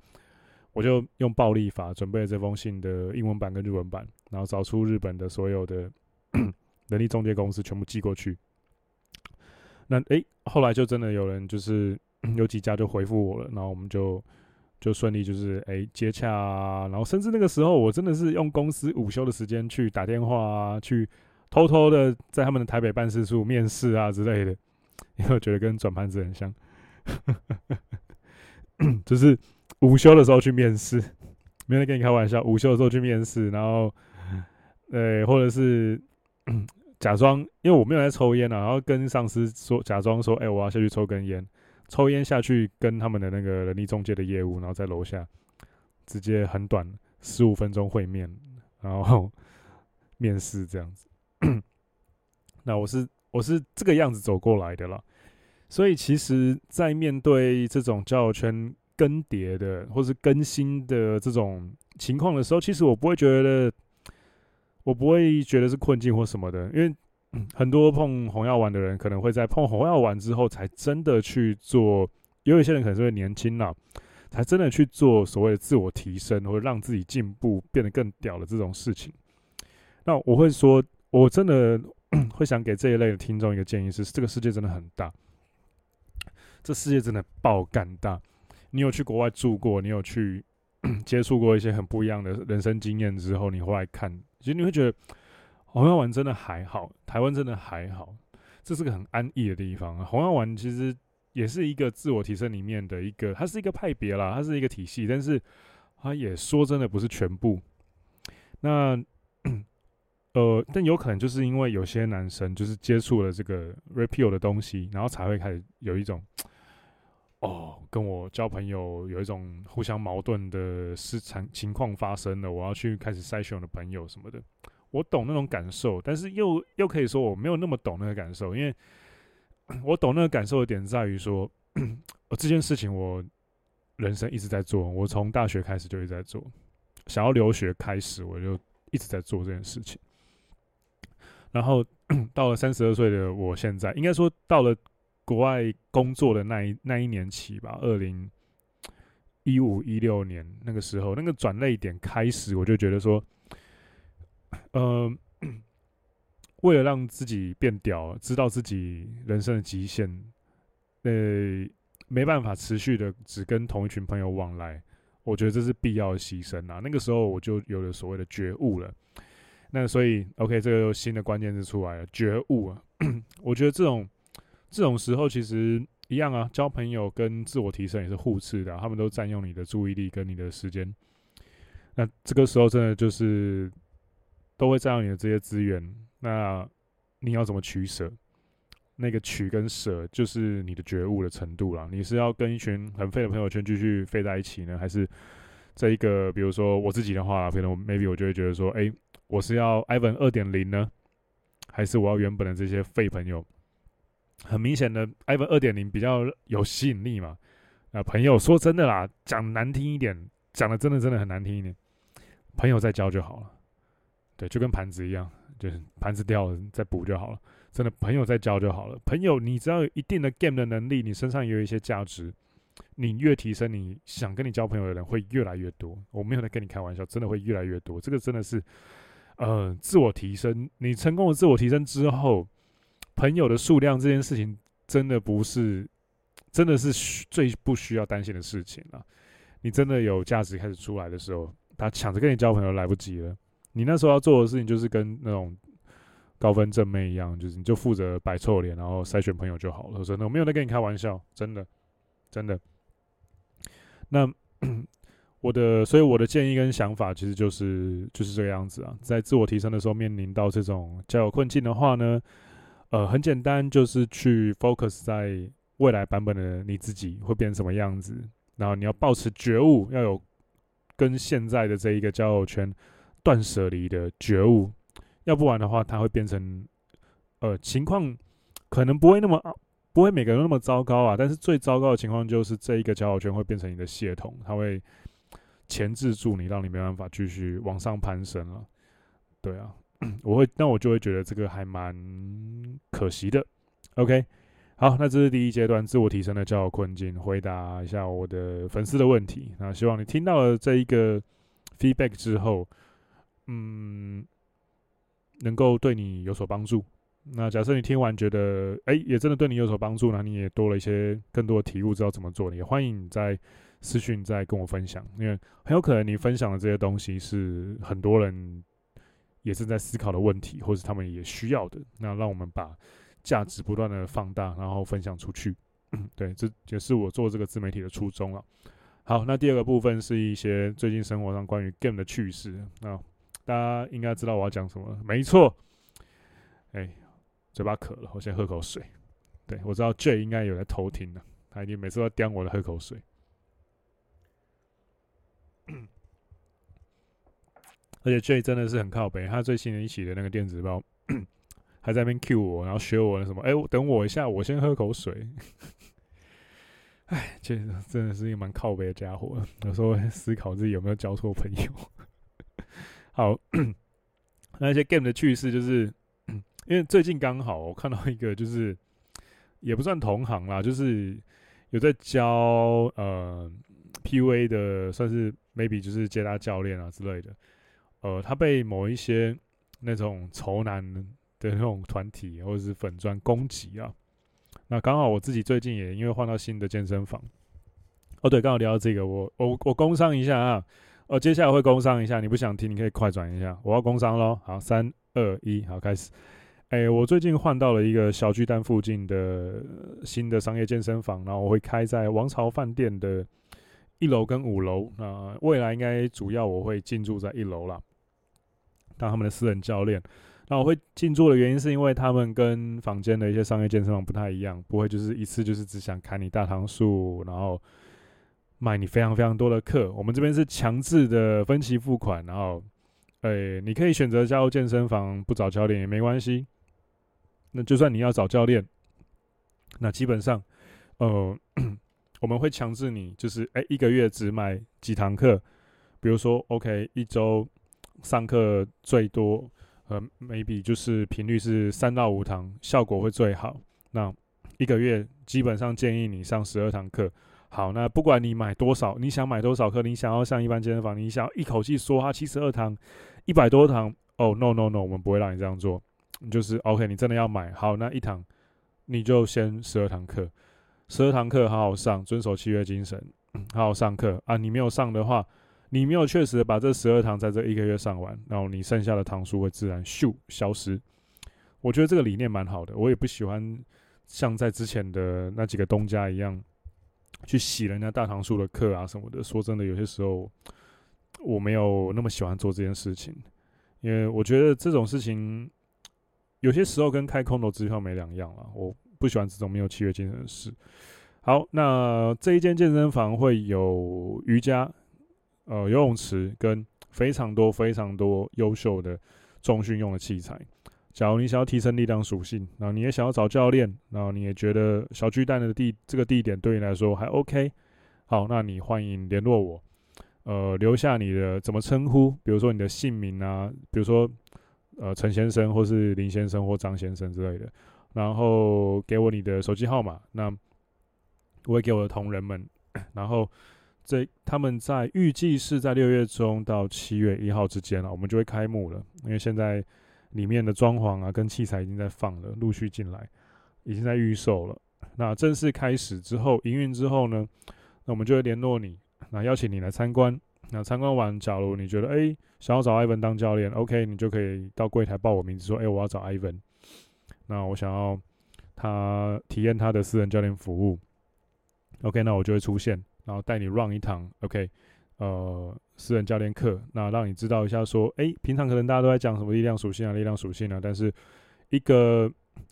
我就用暴力法准备了这封信的英文版跟日文版，然后找出日本的所有的 人力中介公司全部寄过去。那诶、后来就真的有人就是 有几家就回复我了，然后我们就就顺利就是诶、接洽啊，然后甚至那个时候我真的是用公司午休的时间去打电话啊，去偷偷的在他们的台北办事处面试啊之类的，因为我觉得跟转盘子很像，就是。午休的时候去面试，没人跟你开玩笑。午休的时候去面试，然后，呃，或者是 假装，因为我没有在抽烟啊，然后跟上司说，假装说，哎、我要下去抽根烟，抽烟下去跟他们的那个人力中介的业务，然后在楼下直接很短十五分钟会面，然后面试这样子。那我是我是这个样子走过来的啦，所以其实，在面对这种交友圈。更迭的，或是更新的这种情况的时候，其实我不会觉得，我不会觉得是困境或什么的，因为很多碰红药丸的人，可能会在碰红药丸之后，才真的去做。有一些人可能是会年轻了，才真的去做所谓的自我提升，或者让自己进步，变得更屌的这种事情。那我会说，我真的会想给这一类的听众一个建议是：这个世界真的很大，这世界真的爆干大。你有去国外住过，你有去接触过一些很不一样的人生经验之后，你回来看，其实你会觉得红药丸真的还好，台湾真的还好，这是个很安逸的地方。红药丸其实也是一个自我提升里面的一个，它是一个派别啦，它是一个体系，但是它也说真的不是全部。那呃，但有可能就是因为有些男生就是接触了这个 repeal 的东西，然后才会开始有一种。哦，跟我交朋友有一种互相矛盾的市场情况发生了，我要去开始筛选我的朋友什么的。我懂那种感受，但是又又可以说我没有那么懂那个感受，因为我懂那个感受的点在于说，我 这件事情我人生一直在做，我从大学开始就一直在做，想要留学开始我就一直在做这件事情，然后 到了三十二岁的我现在，应该说到了。国外工作的那一那一年起吧，二零一五一六年那个时候，那个转捩点开始，我就觉得说，呃，为了让自己变屌，知道自己人生的极限，呃，没办法持续的只跟同一群朋友往来，我觉得这是必要的牺牲啊。那个时候我就有了所谓的觉悟了。那所以，OK，这个新的关键字出来了，觉悟啊。我觉得这种。这种时候其实一样啊，交朋友跟自我提升也是互斥的，他们都占用你的注意力跟你的时间。那这个时候真的就是都会占用你的这些资源，那你要怎么取舍？那个取跟舍就是你的觉悟的程度了。你是要跟一群很废的朋友圈继续废在一起呢，还是这一个？比如说我自己的话，可能 maybe 我就会觉得说，哎，我是要 Ivan 二点零呢，还是我要原本的这些废朋友？很明显的，iPhone 二点零比较有吸引力嘛。啊，朋友，说真的啦，讲难听一点，讲的真的真的很难听一点，朋友再交就好了。对，就跟盘子一样，就是盘子掉了再补就好了。真的，朋友再交就好了。朋友，你只要有一定的 game 的能力，你身上也有一些价值，你越提升，你想跟你交朋友的人会越来越多。我没有在跟你开玩笑，真的会越来越多。这个真的是，呃，自我提升。你成功的自我提升之后。朋友的数量这件事情，真的不是，真的是最不需要担心的事情了。你真的有价值开始出来的时候，他抢着跟你交朋友来不及了。你那时候要做的事情，就是跟那种高分正妹一样，就是你就负责摆臭脸，然后筛选朋友就好了。真的，我没有在跟你开玩笑，真的，真的。那 我的，所以我的建议跟想法，其实就是就是这个样子啊。在自我提升的时候，面临到这种交友困境的话呢，呃，很简单，就是去 focus 在未来版本的你自己会变成什么样子，然后你要保持觉悟，要有跟现在的这一个交友圈断舍离的觉悟，要不然的话，它会变成呃情况可能不会那么不会每个人都那么糟糕啊，但是最糟糕的情况就是这一个交友圈会变成你的系统，它会钳制住你，让你没办法继续往上攀升了，对啊。我会，那我就会觉得这个还蛮可惜的。OK，好，那这是第一阶段自我提升的交友困境，回答一下我的粉丝的问题。那希望你听到了这一个 feedback 之后，嗯，能够对你有所帮助。那假设你听完觉得，哎、也真的对你有所帮助，那你也多了一些更多的体悟，知道怎么做，你也欢迎你在私讯再跟我分享，因为很有可能你分享的这些东西是很多人也正在思考的问题，或是他们也需要的。那让我们把价值不断的放大，然后分享出去。对，这也是我做这个自媒体的初衷了。好，那第二个部分是一些最近生活上关于 game 的趣事。那大家应该知道我要讲什么，没错，哎。嘴巴渴了，我先喝口水。对，我知道 J 应该有在偷听了，他已经每次都叼我的喝口水。而且 J 真的是很靠北，他最新的一期的那个电子报还在那边 cue 我，然后学我那什么，哎、等我一下，我先喝口水。哎，这真的是一个蛮靠北的家伙，有时候会思考自己有没有交错朋友。好，那些 game 的趣事就是。因为最近刚好我看到一个，就是也不算同行啦，就是有在教呃 PUA 的，算是 maybe 就是接他教练啊之类的。呃，他被某一些那种仇男的那种团体或者是粉砖攻击啊。那刚好我自己最近也因为换到新的健身房，哦对，刚好聊到这个，我我我工商一下啊。哦，接下来会工商一下，你不想听你可以快转一下，我要工商喽。好，三二一，好，开始。哎、我最近换到了一个小巨蛋附近的新的商业健身房，然后我会开在王朝饭店的一楼跟五楼。那未来应该主要我会进驻在一楼啦，当他们的私人教练。那我会进驻的原因是因为他们跟坊间的一些商业健身房不太一样，不会就是一次就是只想砍你大堂数，然后卖你非常非常多的课。我们这边是强制的分期付款，然后，诶、你可以选择加入健身房不找教练也没关系。那就算你要找教练，那基本上，呃，我们会强制你，就是哎、欸，一个月只买几堂课，比如说，OK，一周上课最多，呃，maybe 就是频率是三到五堂，效果会最好。那一个月基本上建议你上十二堂课。好，那不管你买多少，你想买多少课，你想要上一般健身房，你想要一口气说它七十二堂，一百多堂，哦、no no no，我们不会让你这样做。就是 OK，你真的要买好那一堂，你就先十二堂课，十二堂课好好上，遵守契约精神，好好上课啊。你没有上的话，你没有确实把这十二堂在这一个月上完，然后你剩下的堂数会自然咻消失。我觉得这个理念蛮好的，我也不喜欢像在之前的那几个东家一样去洗人家大堂数的课啊什么的。说真的，有些时候我没有那么喜欢做这件事情，因为我觉得这种事情。有些时候跟开空头支票没两样了，我不喜欢这种没有契约精神的事。好，那这一间健身房会有瑜伽、呃游泳池跟非常多非常多优秀的重训用的器材。假如你想要提升力量属性，然后你也想要找教练，然后你也觉得小巨蛋的地这个地点对你来说还 OK，好，那你欢迎联络我，呃，留下你的怎么称呼，比如说你的姓名啊，比如说。呃，陈先生，或是林先生，或张先生之类的，然后给我你的手机号码，那我会给我的同仁们，然后这他们在预计是在六月中到七月一号之间了，我们就会开幕了，因为现在里面的装潢啊跟器材已经在放了，陆续进来，已经在预售了。那正式开始之后，营运之后呢，那我们就会联络你，那邀请你来参观。那参观完，假如你觉得哎、想要找 Ivan 当教练，OK，你就可以到柜台报我名字，说哎、我要找 Ivan。那我想要他体验他的私人教练服务，OK，那我就会出现，然后带你 run 一堂，OK，呃，私人教练课，那让你知道一下，说哎、平常可能大家都在讲什么力量属性啊，力量属性啊，但是一个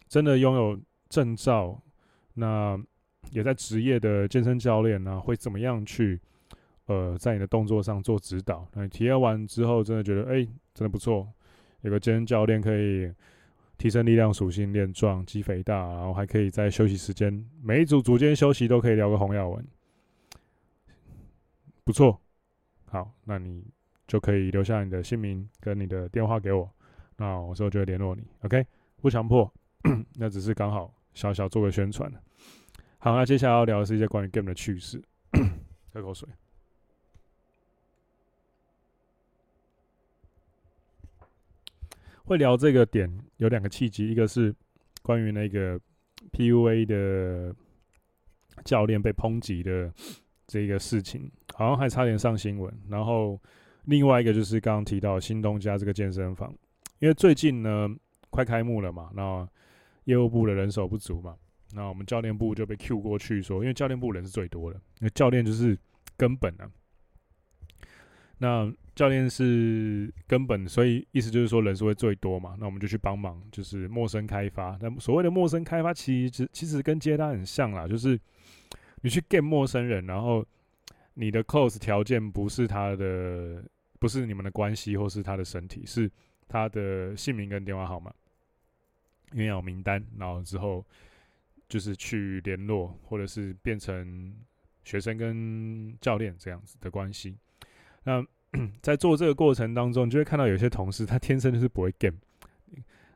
真的拥有证照，那也在职业的健身教练呢，会怎么样去？呃，在你的动作上做指导，那你体验完之后，真的觉得哎、真的不错。有个健身教练可以提升力量属性，练壮、肌肥大，然后还可以在休息时间，每一组组间休息都可以聊个红药丸，不错。好，那你就可以留下你的姓名跟你的电话给我，那我之后就会联络你。OK，不强迫，那只是刚好小小做个宣传。好，那接下来要聊的是一些关于 game 的趣事。喝口水。会聊这个点有两个契机，一个是关于那个 PUA 的教练被抨击的这个事情，好像还差点上新闻。然后另外一个就是刚刚提到新东家这个健身房，因为最近呢快开幕了嘛，那业务部的人手不足嘛，那我们教练部就被 Q 过去说，因为教练部人是最多的，那教练就是根本啊。那教练是根本，所以意思就是说人数会最多嘛。那我们就去帮忙，就是陌生开发。那所谓的陌生开发，其实其实跟接单很像啦，就是你去 get 陌生人，然后你的 close 条件不是他的，不是你们的关系，或是他的身体，是他的姓名跟电话号码，因为有名单，然后之后就是去联络，或者是变成学生跟教练这样子的关系。那 在做这个过程当中，你就会看到有些同事他天生就是不会 game，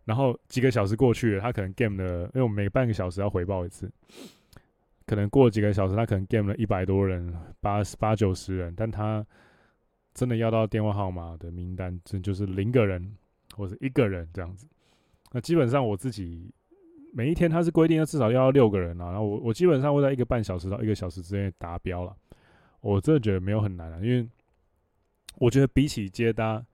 然后几个小时过去了，他可能 game 了，因为我们每半个小时要回报一次，可能过几个小时，他可能 game 了一百多人，八八九十人，但他真的要到电话号码的名单，这就是零个人或者一个人这样子。那基本上我自己每一天他是规定要至少要六个人啊，然后我我基本上会在一个半小时到一个小时之内达标了，我真的觉得没有很难啊，因为。我觉得比起接单，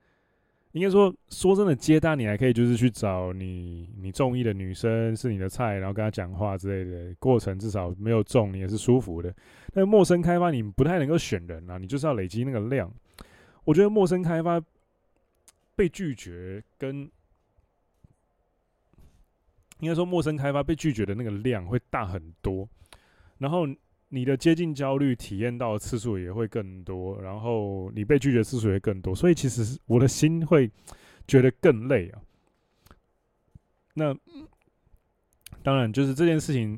应该说说真的，接单你还可以就是去找你你中意的女生是你的菜，然后跟她讲话之类的，过程至少没有中，你也是舒服的。但陌生开发你不太能够选人啊，你就是要累积那个量。我觉得陌生开发被拒绝跟应该说陌生开发被拒绝的那个量会大很多，然后。你的接近焦虑体验到的次数也会更多，然后你被拒绝次数也更多，所以其实我的心会觉得更累啊。那当然，就是这件事情，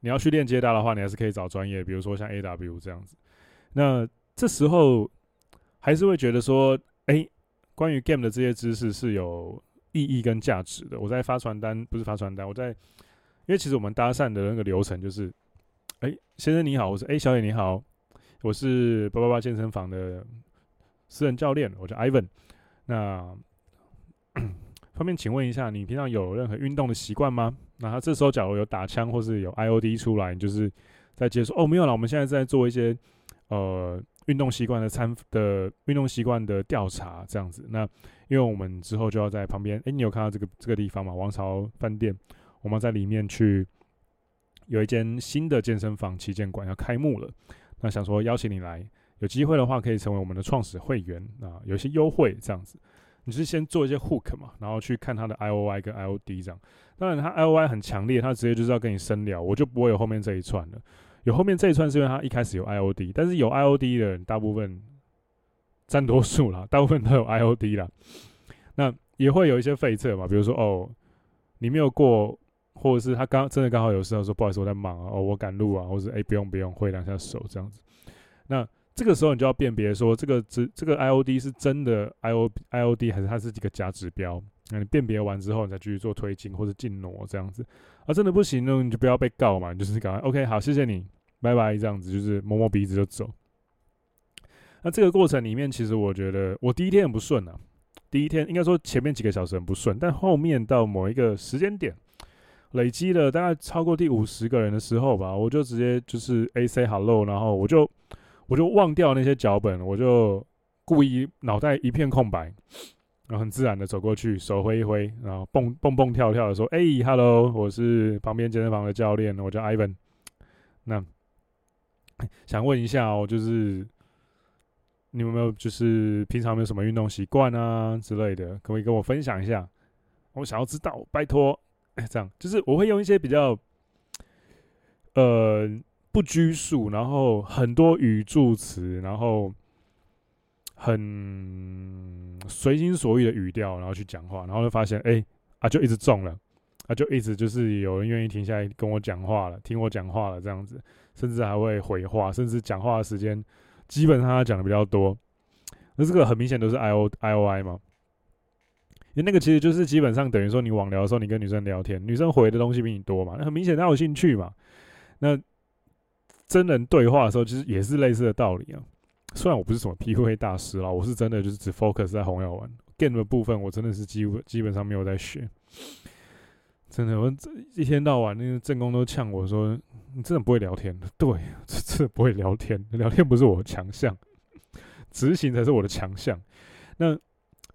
你要去练接单的话，你还是可以找专业，比如说像 AW 这样子。那这时候还是会觉得说，哎，关于 game 的这些知识是有意义跟价值的。我在发传单，不是发传单，我在，因为其实我们搭讪的那个流程就是。哎、先生你好，我是哎、小姐你好，我是八八八健身房的私人教练，我叫 Ivan。那 方便请问一下，你平常有任何运动的习惯吗？那他这时候假如有打枪或是有 IOD 出来，你就是在接受哦，没有了，我们现在在做一些呃运动习惯的参的运动习惯的调查这样子。那因为我们之后就要在旁边，哎、你有看到这个这个地方吗？王朝饭店，我们要在里面去。有一间新的健身房旗舰馆要开幕了，那想说邀请你来，有机会的话可以成为我们的创始会员啊，有一些优惠这样子。你是先做一些 hook 嘛，然后去看他的 I O I 跟 I O D 这样。当然他 I O I 很强烈，他直接就是要跟你深聊，我就不会有后面这一串了。有后面这一串是因为他一开始有 I O D，但是有 I O D 的人大部分占多数啦，大部分都有 I O D 啦。那也会有一些废册嘛，比如说哦，你没有过。或者是他刚真的刚好有事，他说不好意思我在忙啊，哦我赶路啊，或者哎、欸、不用不用挥两下手这样子。那这个时候你就要辨别说这个指这个 I O D 是真的 I O I O D 还是它是几个假指标？那你辨别完之后，你再继续做推进或者进挪这样子。啊真的不行呢，你就不要被告嘛，你就是赶快 OK 好，谢谢你，拜拜这样子，就是摸摸鼻子就走。那这个过程里面，其实我觉得我第一天很不顺啊，第一天应该说前面几个小时很不顺，但后面到某一个时间点。累积了大概超过第五十个人的时候吧，我就直接就是 A say hello，然后我就我就忘掉那些脚本，我就故意脑袋一片空白，然后很自然的走过去，手挥一挥，然后蹦蹦蹦跳跳的说：“哎，hello，我是旁边健身房的教练，我叫 Ivan。那想问一下哦，就是你有没有就是平常有没有什么运动习惯啊之类的，可不可以跟我分享一下？我想要知道，拜托。”哎，这样就是我会用一些比较，呃，不拘束，然后很多语助词，然后很随心所欲的语调，然后去讲话，然后就发现，哎，啊，就一直中了，啊，就一直就是有人愿意停下来跟我讲话了，听我讲话了，这样子，甚至还会回话，甚至讲话的时间基本上他讲的比较多，那这个很明显都是 I O I O I 嘛。因那个其实就是基本上等于说你网聊的时候，你跟女生聊天，女生回的东西比你多嘛，那很明显她有兴趣嘛。那真人对话的时候，其实也是类似的道理啊。虽然我不是什么 PUA 大师啦，我是真的就是只 focus 在红药丸 game 的部分，我真的是基本基本上没有在学。真的，我这一天到晚那个正宫都呛我说：“你真的不会聊天。”对，真的不会聊天，聊天不是我的强项，执行才是我的强项。那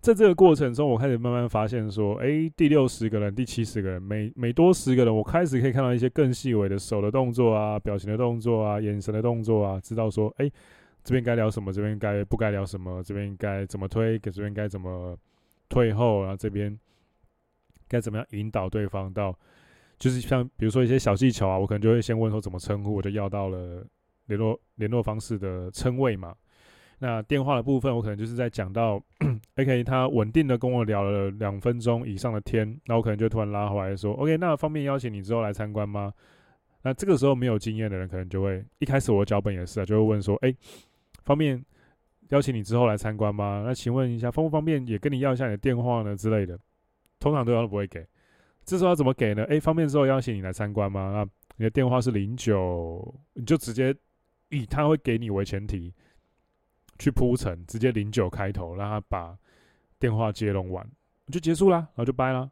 在这个过程中，我开始慢慢发现说：“哎、第六十个人，第七十个人，每每多十个人，我开始可以看到一些更细微的手的动作啊，表情的动作啊，眼神的动作啊，知道说：哎、这边该聊什么，这边该不该聊什么，这边该怎么推，给这边该怎么退后，然后这边。”该怎么样引导对方到，就是像比如说一些小技巧啊，我可能就会先问说怎么称呼，我就要到了联络联络方式的称谓嘛。那电话的部分，我可能就是在讲到，OK，他稳定的跟我聊了两分钟以上的天，那我可能就突然拉回来说，OK，那方便邀请你之后来参观吗？那这个时候没有经验的人，可能就会一开始我的脚本也是啊，就会问说，哎，方便邀请你之后来参观吗？那请问一下，方不方便也跟你要一下你的电话呢之类的。通常对方都不会给，这时候要怎么给呢？诶，方便之后邀请你来参观吗？那你的电话是零九，你就直接以他会给你为前提去铺陈，直接零九开头，让他把电话接龙完，就结束啦，然后就掰啦。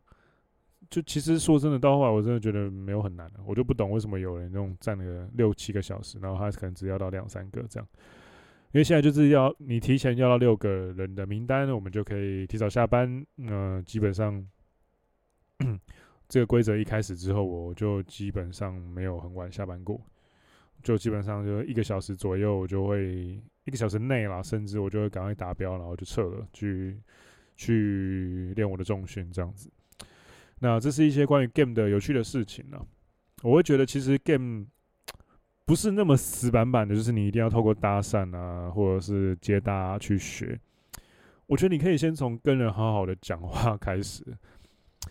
就其实说真的，到后来我真的觉得没有很难，我就不懂为什么有人用站了六七个小时，然后他可能只要到两三个这样。因为现在就是要你提前要到六个人的名单，我们就可以提早下班。呃，基本上。这个规则一开始之后，我就基本上没有很晚下班过，就基本上就一个小时左右，我就会一个小时内啦，甚至我就会赶快达标，然后就撤了，去去练我的重训这样子。那这是一些关于 game 的有趣的事情呢。我会觉得其实 game 不是那么死板板的，就是你一定要透过搭讪啊，或者是接搭去学。我觉得你可以先从跟人好好的讲话开始。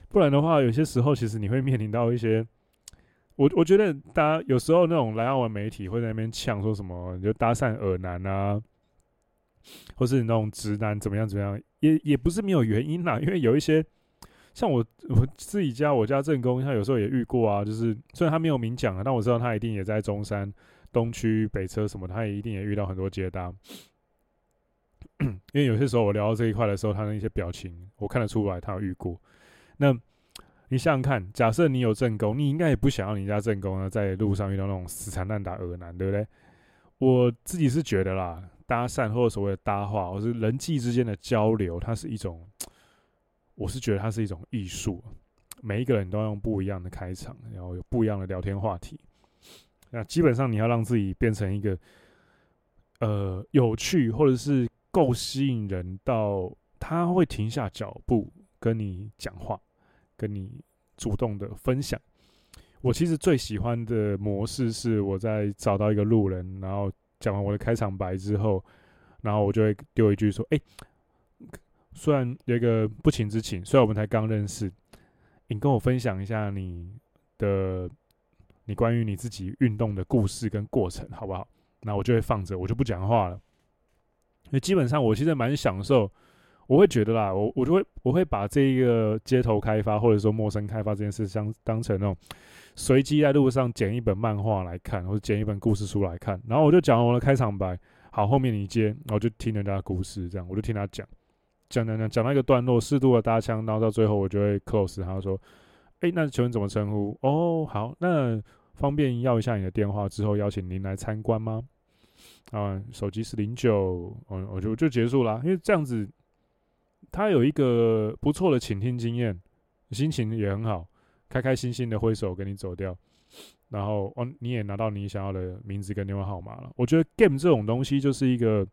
不然的话，有些时候其实你会面临到一些，我我觉得大家有时候那种来澳门媒体会在那边呛说什么，你就搭讪耳男啊，或是那种直男怎么样怎么样，也也不是没有原因啦。因为有一些像我我自己家我家正宫，他有时候也遇过啊，就是虽然他没有明讲啊，但我知道他一定也在中山东区北车什么，他也一定也遇到很多接搭。因为有些时候我聊到这一块的时候，他的一些表情我看得出来，他有遇过。那，你想想看，假设你有正宫，你应该也不想要你家正宫呢，在路上遇到那种死缠烂打恶男，对不对？我自己是觉得啦，搭讪或者所谓的搭话，或是人际之间的交流，它是一种，我是觉得它是一种艺术。每一个人都要用不一样的开场，然后有不一样的聊天话题。那基本上你要让自己变成一个，呃，有趣或者是够吸引人到他会停下脚步跟你讲话。跟你主动的分享，我其实最喜欢的模式是我在找到一个路人，然后讲完我的开场白之后，然后我就会丢一句说：“哎，虽然有一个不情之请，虽然我们才刚认识，你跟我分享一下你的你关于你自己运动的故事跟过程，好不好？”那我就会放着，我就不讲话了，因为基本上我其实蛮享受。我会觉得啦，我我就会我会把这一个街头开发或者说陌生开发这件事，相当成那种随机在路上捡一本漫画来看，或者捡一本故事书来看，然后我就讲我的开场白，好，后面你接，然后就听人家故事，这样我就听他讲，讲讲讲讲到一个段落，适度的搭腔，然后到最后我就会 close，他说，哎，那请问怎么称呼？哦，好，那方便要一下你的电话，之后邀请您来参观吗？啊，手机是零九，嗯，我就就结束了，因为这样子。他有一个不错的倾听经验，心情也很好，开开心心的挥手跟你走掉，然后哦，你也拿到你想要的名字跟电话号码了。我觉得 game 这种东西就是一个，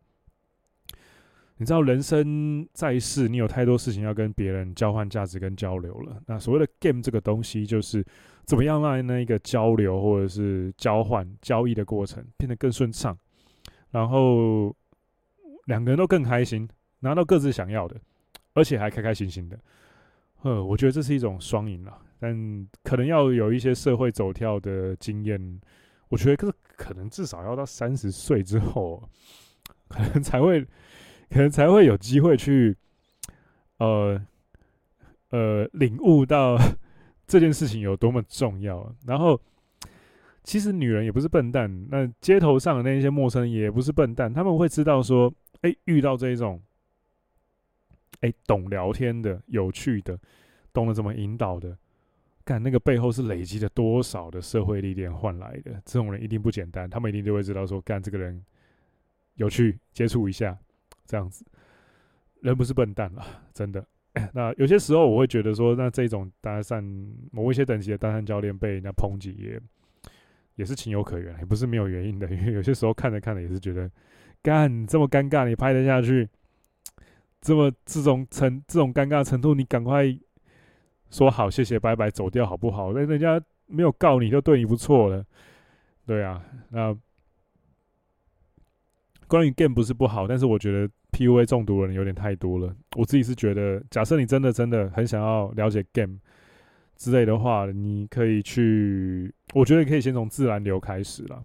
你知道，人生在世，你有太多事情要跟别人交换价值跟交流了。那所谓的 game 这个东西，就是怎么样让那一个交流或者是交换交易的过程变得更顺畅，然后两个人都更开心，拿到各自想要的。而且还开开心心的，呃，我觉得这是一种双赢啦。但可能要有一些社会走跳的经验，我觉得可可能至少要到三十岁之后，可能才会，可能才会有机会去，呃，呃领悟到 这件事情有多么重要。然后，其实女人也不是笨蛋，那街头上的那些陌生人也不是笨蛋，他们会知道说，哎，遇到这一种，哎，懂聊天的、有趣的、懂得怎么引导的。干那个背后是累积了多少的社会历练换来的？这种人一定不简单，他们一定就会知道说，干这个人有趣，接触一下，这样子，人不是笨蛋了，真的。那有些时候我会觉得说，那这种搭讪，某一些等级的搭讪教练被人家抨击，也也是情有可原，也不是没有原因的。因 为有些时候看着看着也是觉得，干这么尴尬，你拍得下去？这么这种程这种尴尬程度，你赶快。说好，谢谢，拜拜，走掉好不好？那人家没有告你就对你不错了，对啊。那关于 game 不是不好，但是我觉得 PUA 中毒的人有点太多了。我自己是觉得，假设你真的真的很想要了解 game 之类的话，你可以去，我觉得可以先从自然流开始啦，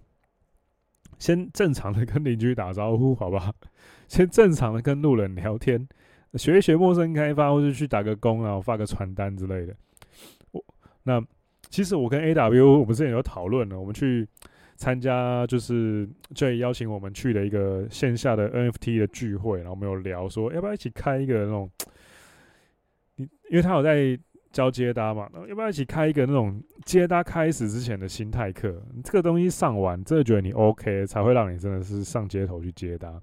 先正常的跟邻居打招呼，好不好？先正常的跟路人聊天。学一学陌生开发，或者去打个工然后，发个传单之类的。我那其实我跟 AW，我们之前有讨论了，我们去参加就是 J 邀请我们去的一个线下的 NFT 的聚会，然后我们有聊说要不要一起开一个那种，你因为他有在教接搭嘛，要不要一起开一个那种接搭开始之前的心态课？这个东西上完，真的觉得你 OK，才会让你真的是上街头去接搭。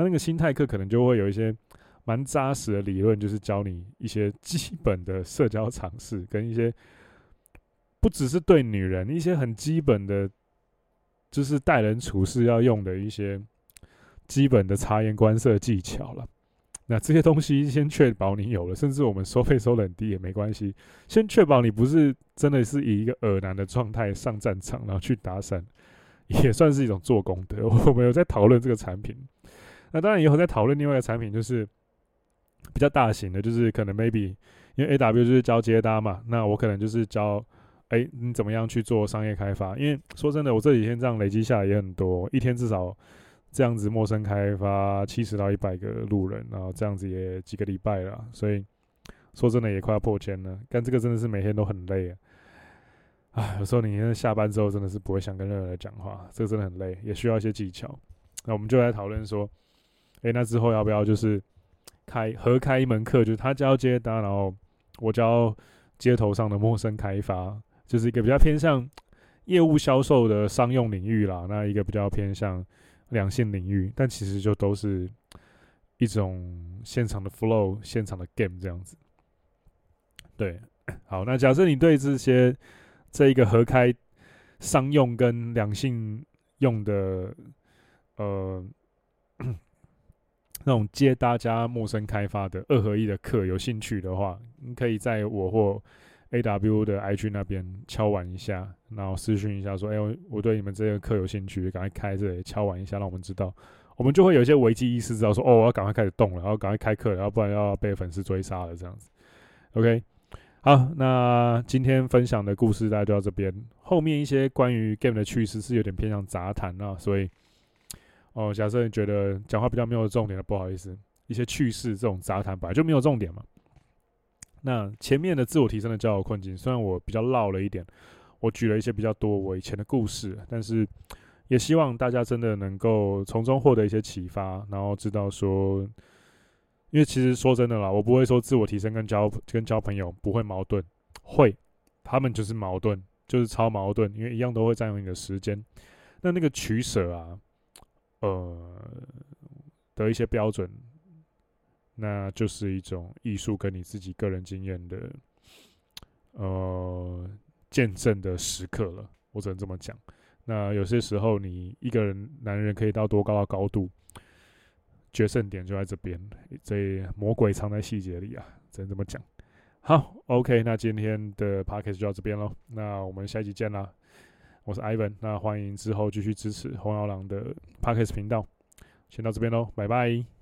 那那个心态课可能就会有一些。蛮扎实的理论，就是教你一些基本的社交常识，跟一些 不只是对女人，一些很基本的，就是待人处事要用的一些 基本的察言观色技巧了。那这些东西先确保你有了，甚至我们收费收得很低也没关系，先确保你不是真的是以一个恶男的状态上战场，然后去打伞，也算是一种做功德。我们有在讨论这个产品，那当然以后再讨论另外一个产品，就是。比较大型的，就是可能 maybe 因为 AW 就是教接搭嘛，那我可能就是教，哎、你怎么样去做商业开发？因为说真的，我这几天这样累积下来也很多，一天至少这样子陌生开发七十到一百个路人，然后这样子也几个礼拜了，所以说真的也快要破千了。干这个真的是每天都很累啊！啊，有时候你下班之后真的是不会想跟任何人讲话，这个真的很累，也需要一些技巧。那我们就来讨论说，哎、那之后要不要就是？开合开一门课，就是他教接单，然后我教街头上的陌生开发，就是一个比较偏向业务销售的商用领域啦。那一个比较偏向两性领域，但其实就都是一种现场的 flow、现场的 game 这样子。对，好，那假设你对这些这一个合开商用跟两性用的，呃。那种接大家陌生开发的二合一的课，有兴趣的话，你可以在我或 AW 的 IG 那边敲完一下，然后私讯一下说：“哎、我对你们这个课有兴趣，赶快开这里敲完一下，让我们知道，我们就会有一些危机意识，知道说哦，我要赶快开始动了，然后赶快开课，然后不然要被粉丝追杀了这样子。”OK，好，那今天分享的故事大家就到这边，后面一些关于 game 的趣事是有点偏向杂谈啊，所以。哦，假设你觉得讲话比较没有重点的，不好意思，一些趣事这种杂谈本来就没有重点嘛。那前面的自我提升的交友困境，虽然我比较绕了一点，我举了一些比较多我以前的故事，但是也希望大家真的能够从中获得一些启发，然后知道说，因为其实说真的啦，我不会说自我提升跟交跟交朋友不会矛盾，会，他们就是矛盾，就是超矛盾，因为一样都会占用你的时间，那那个取舍啊。呃，的一些标准，那就是一种艺术跟你自己个人经验的呃见证的时刻了。我只能这么讲。那有些时候，你一个人男人可以到多高的高度，决胜点就在这边，这魔鬼藏在细节里啊，只能这么讲。好，OK，那今天的 p a c k a g e 就到这边喽。那我们下期见啦。我是 Ivan，那欢迎之后继续支持红药郎的 Podcast 频道，先到这边喽，拜拜。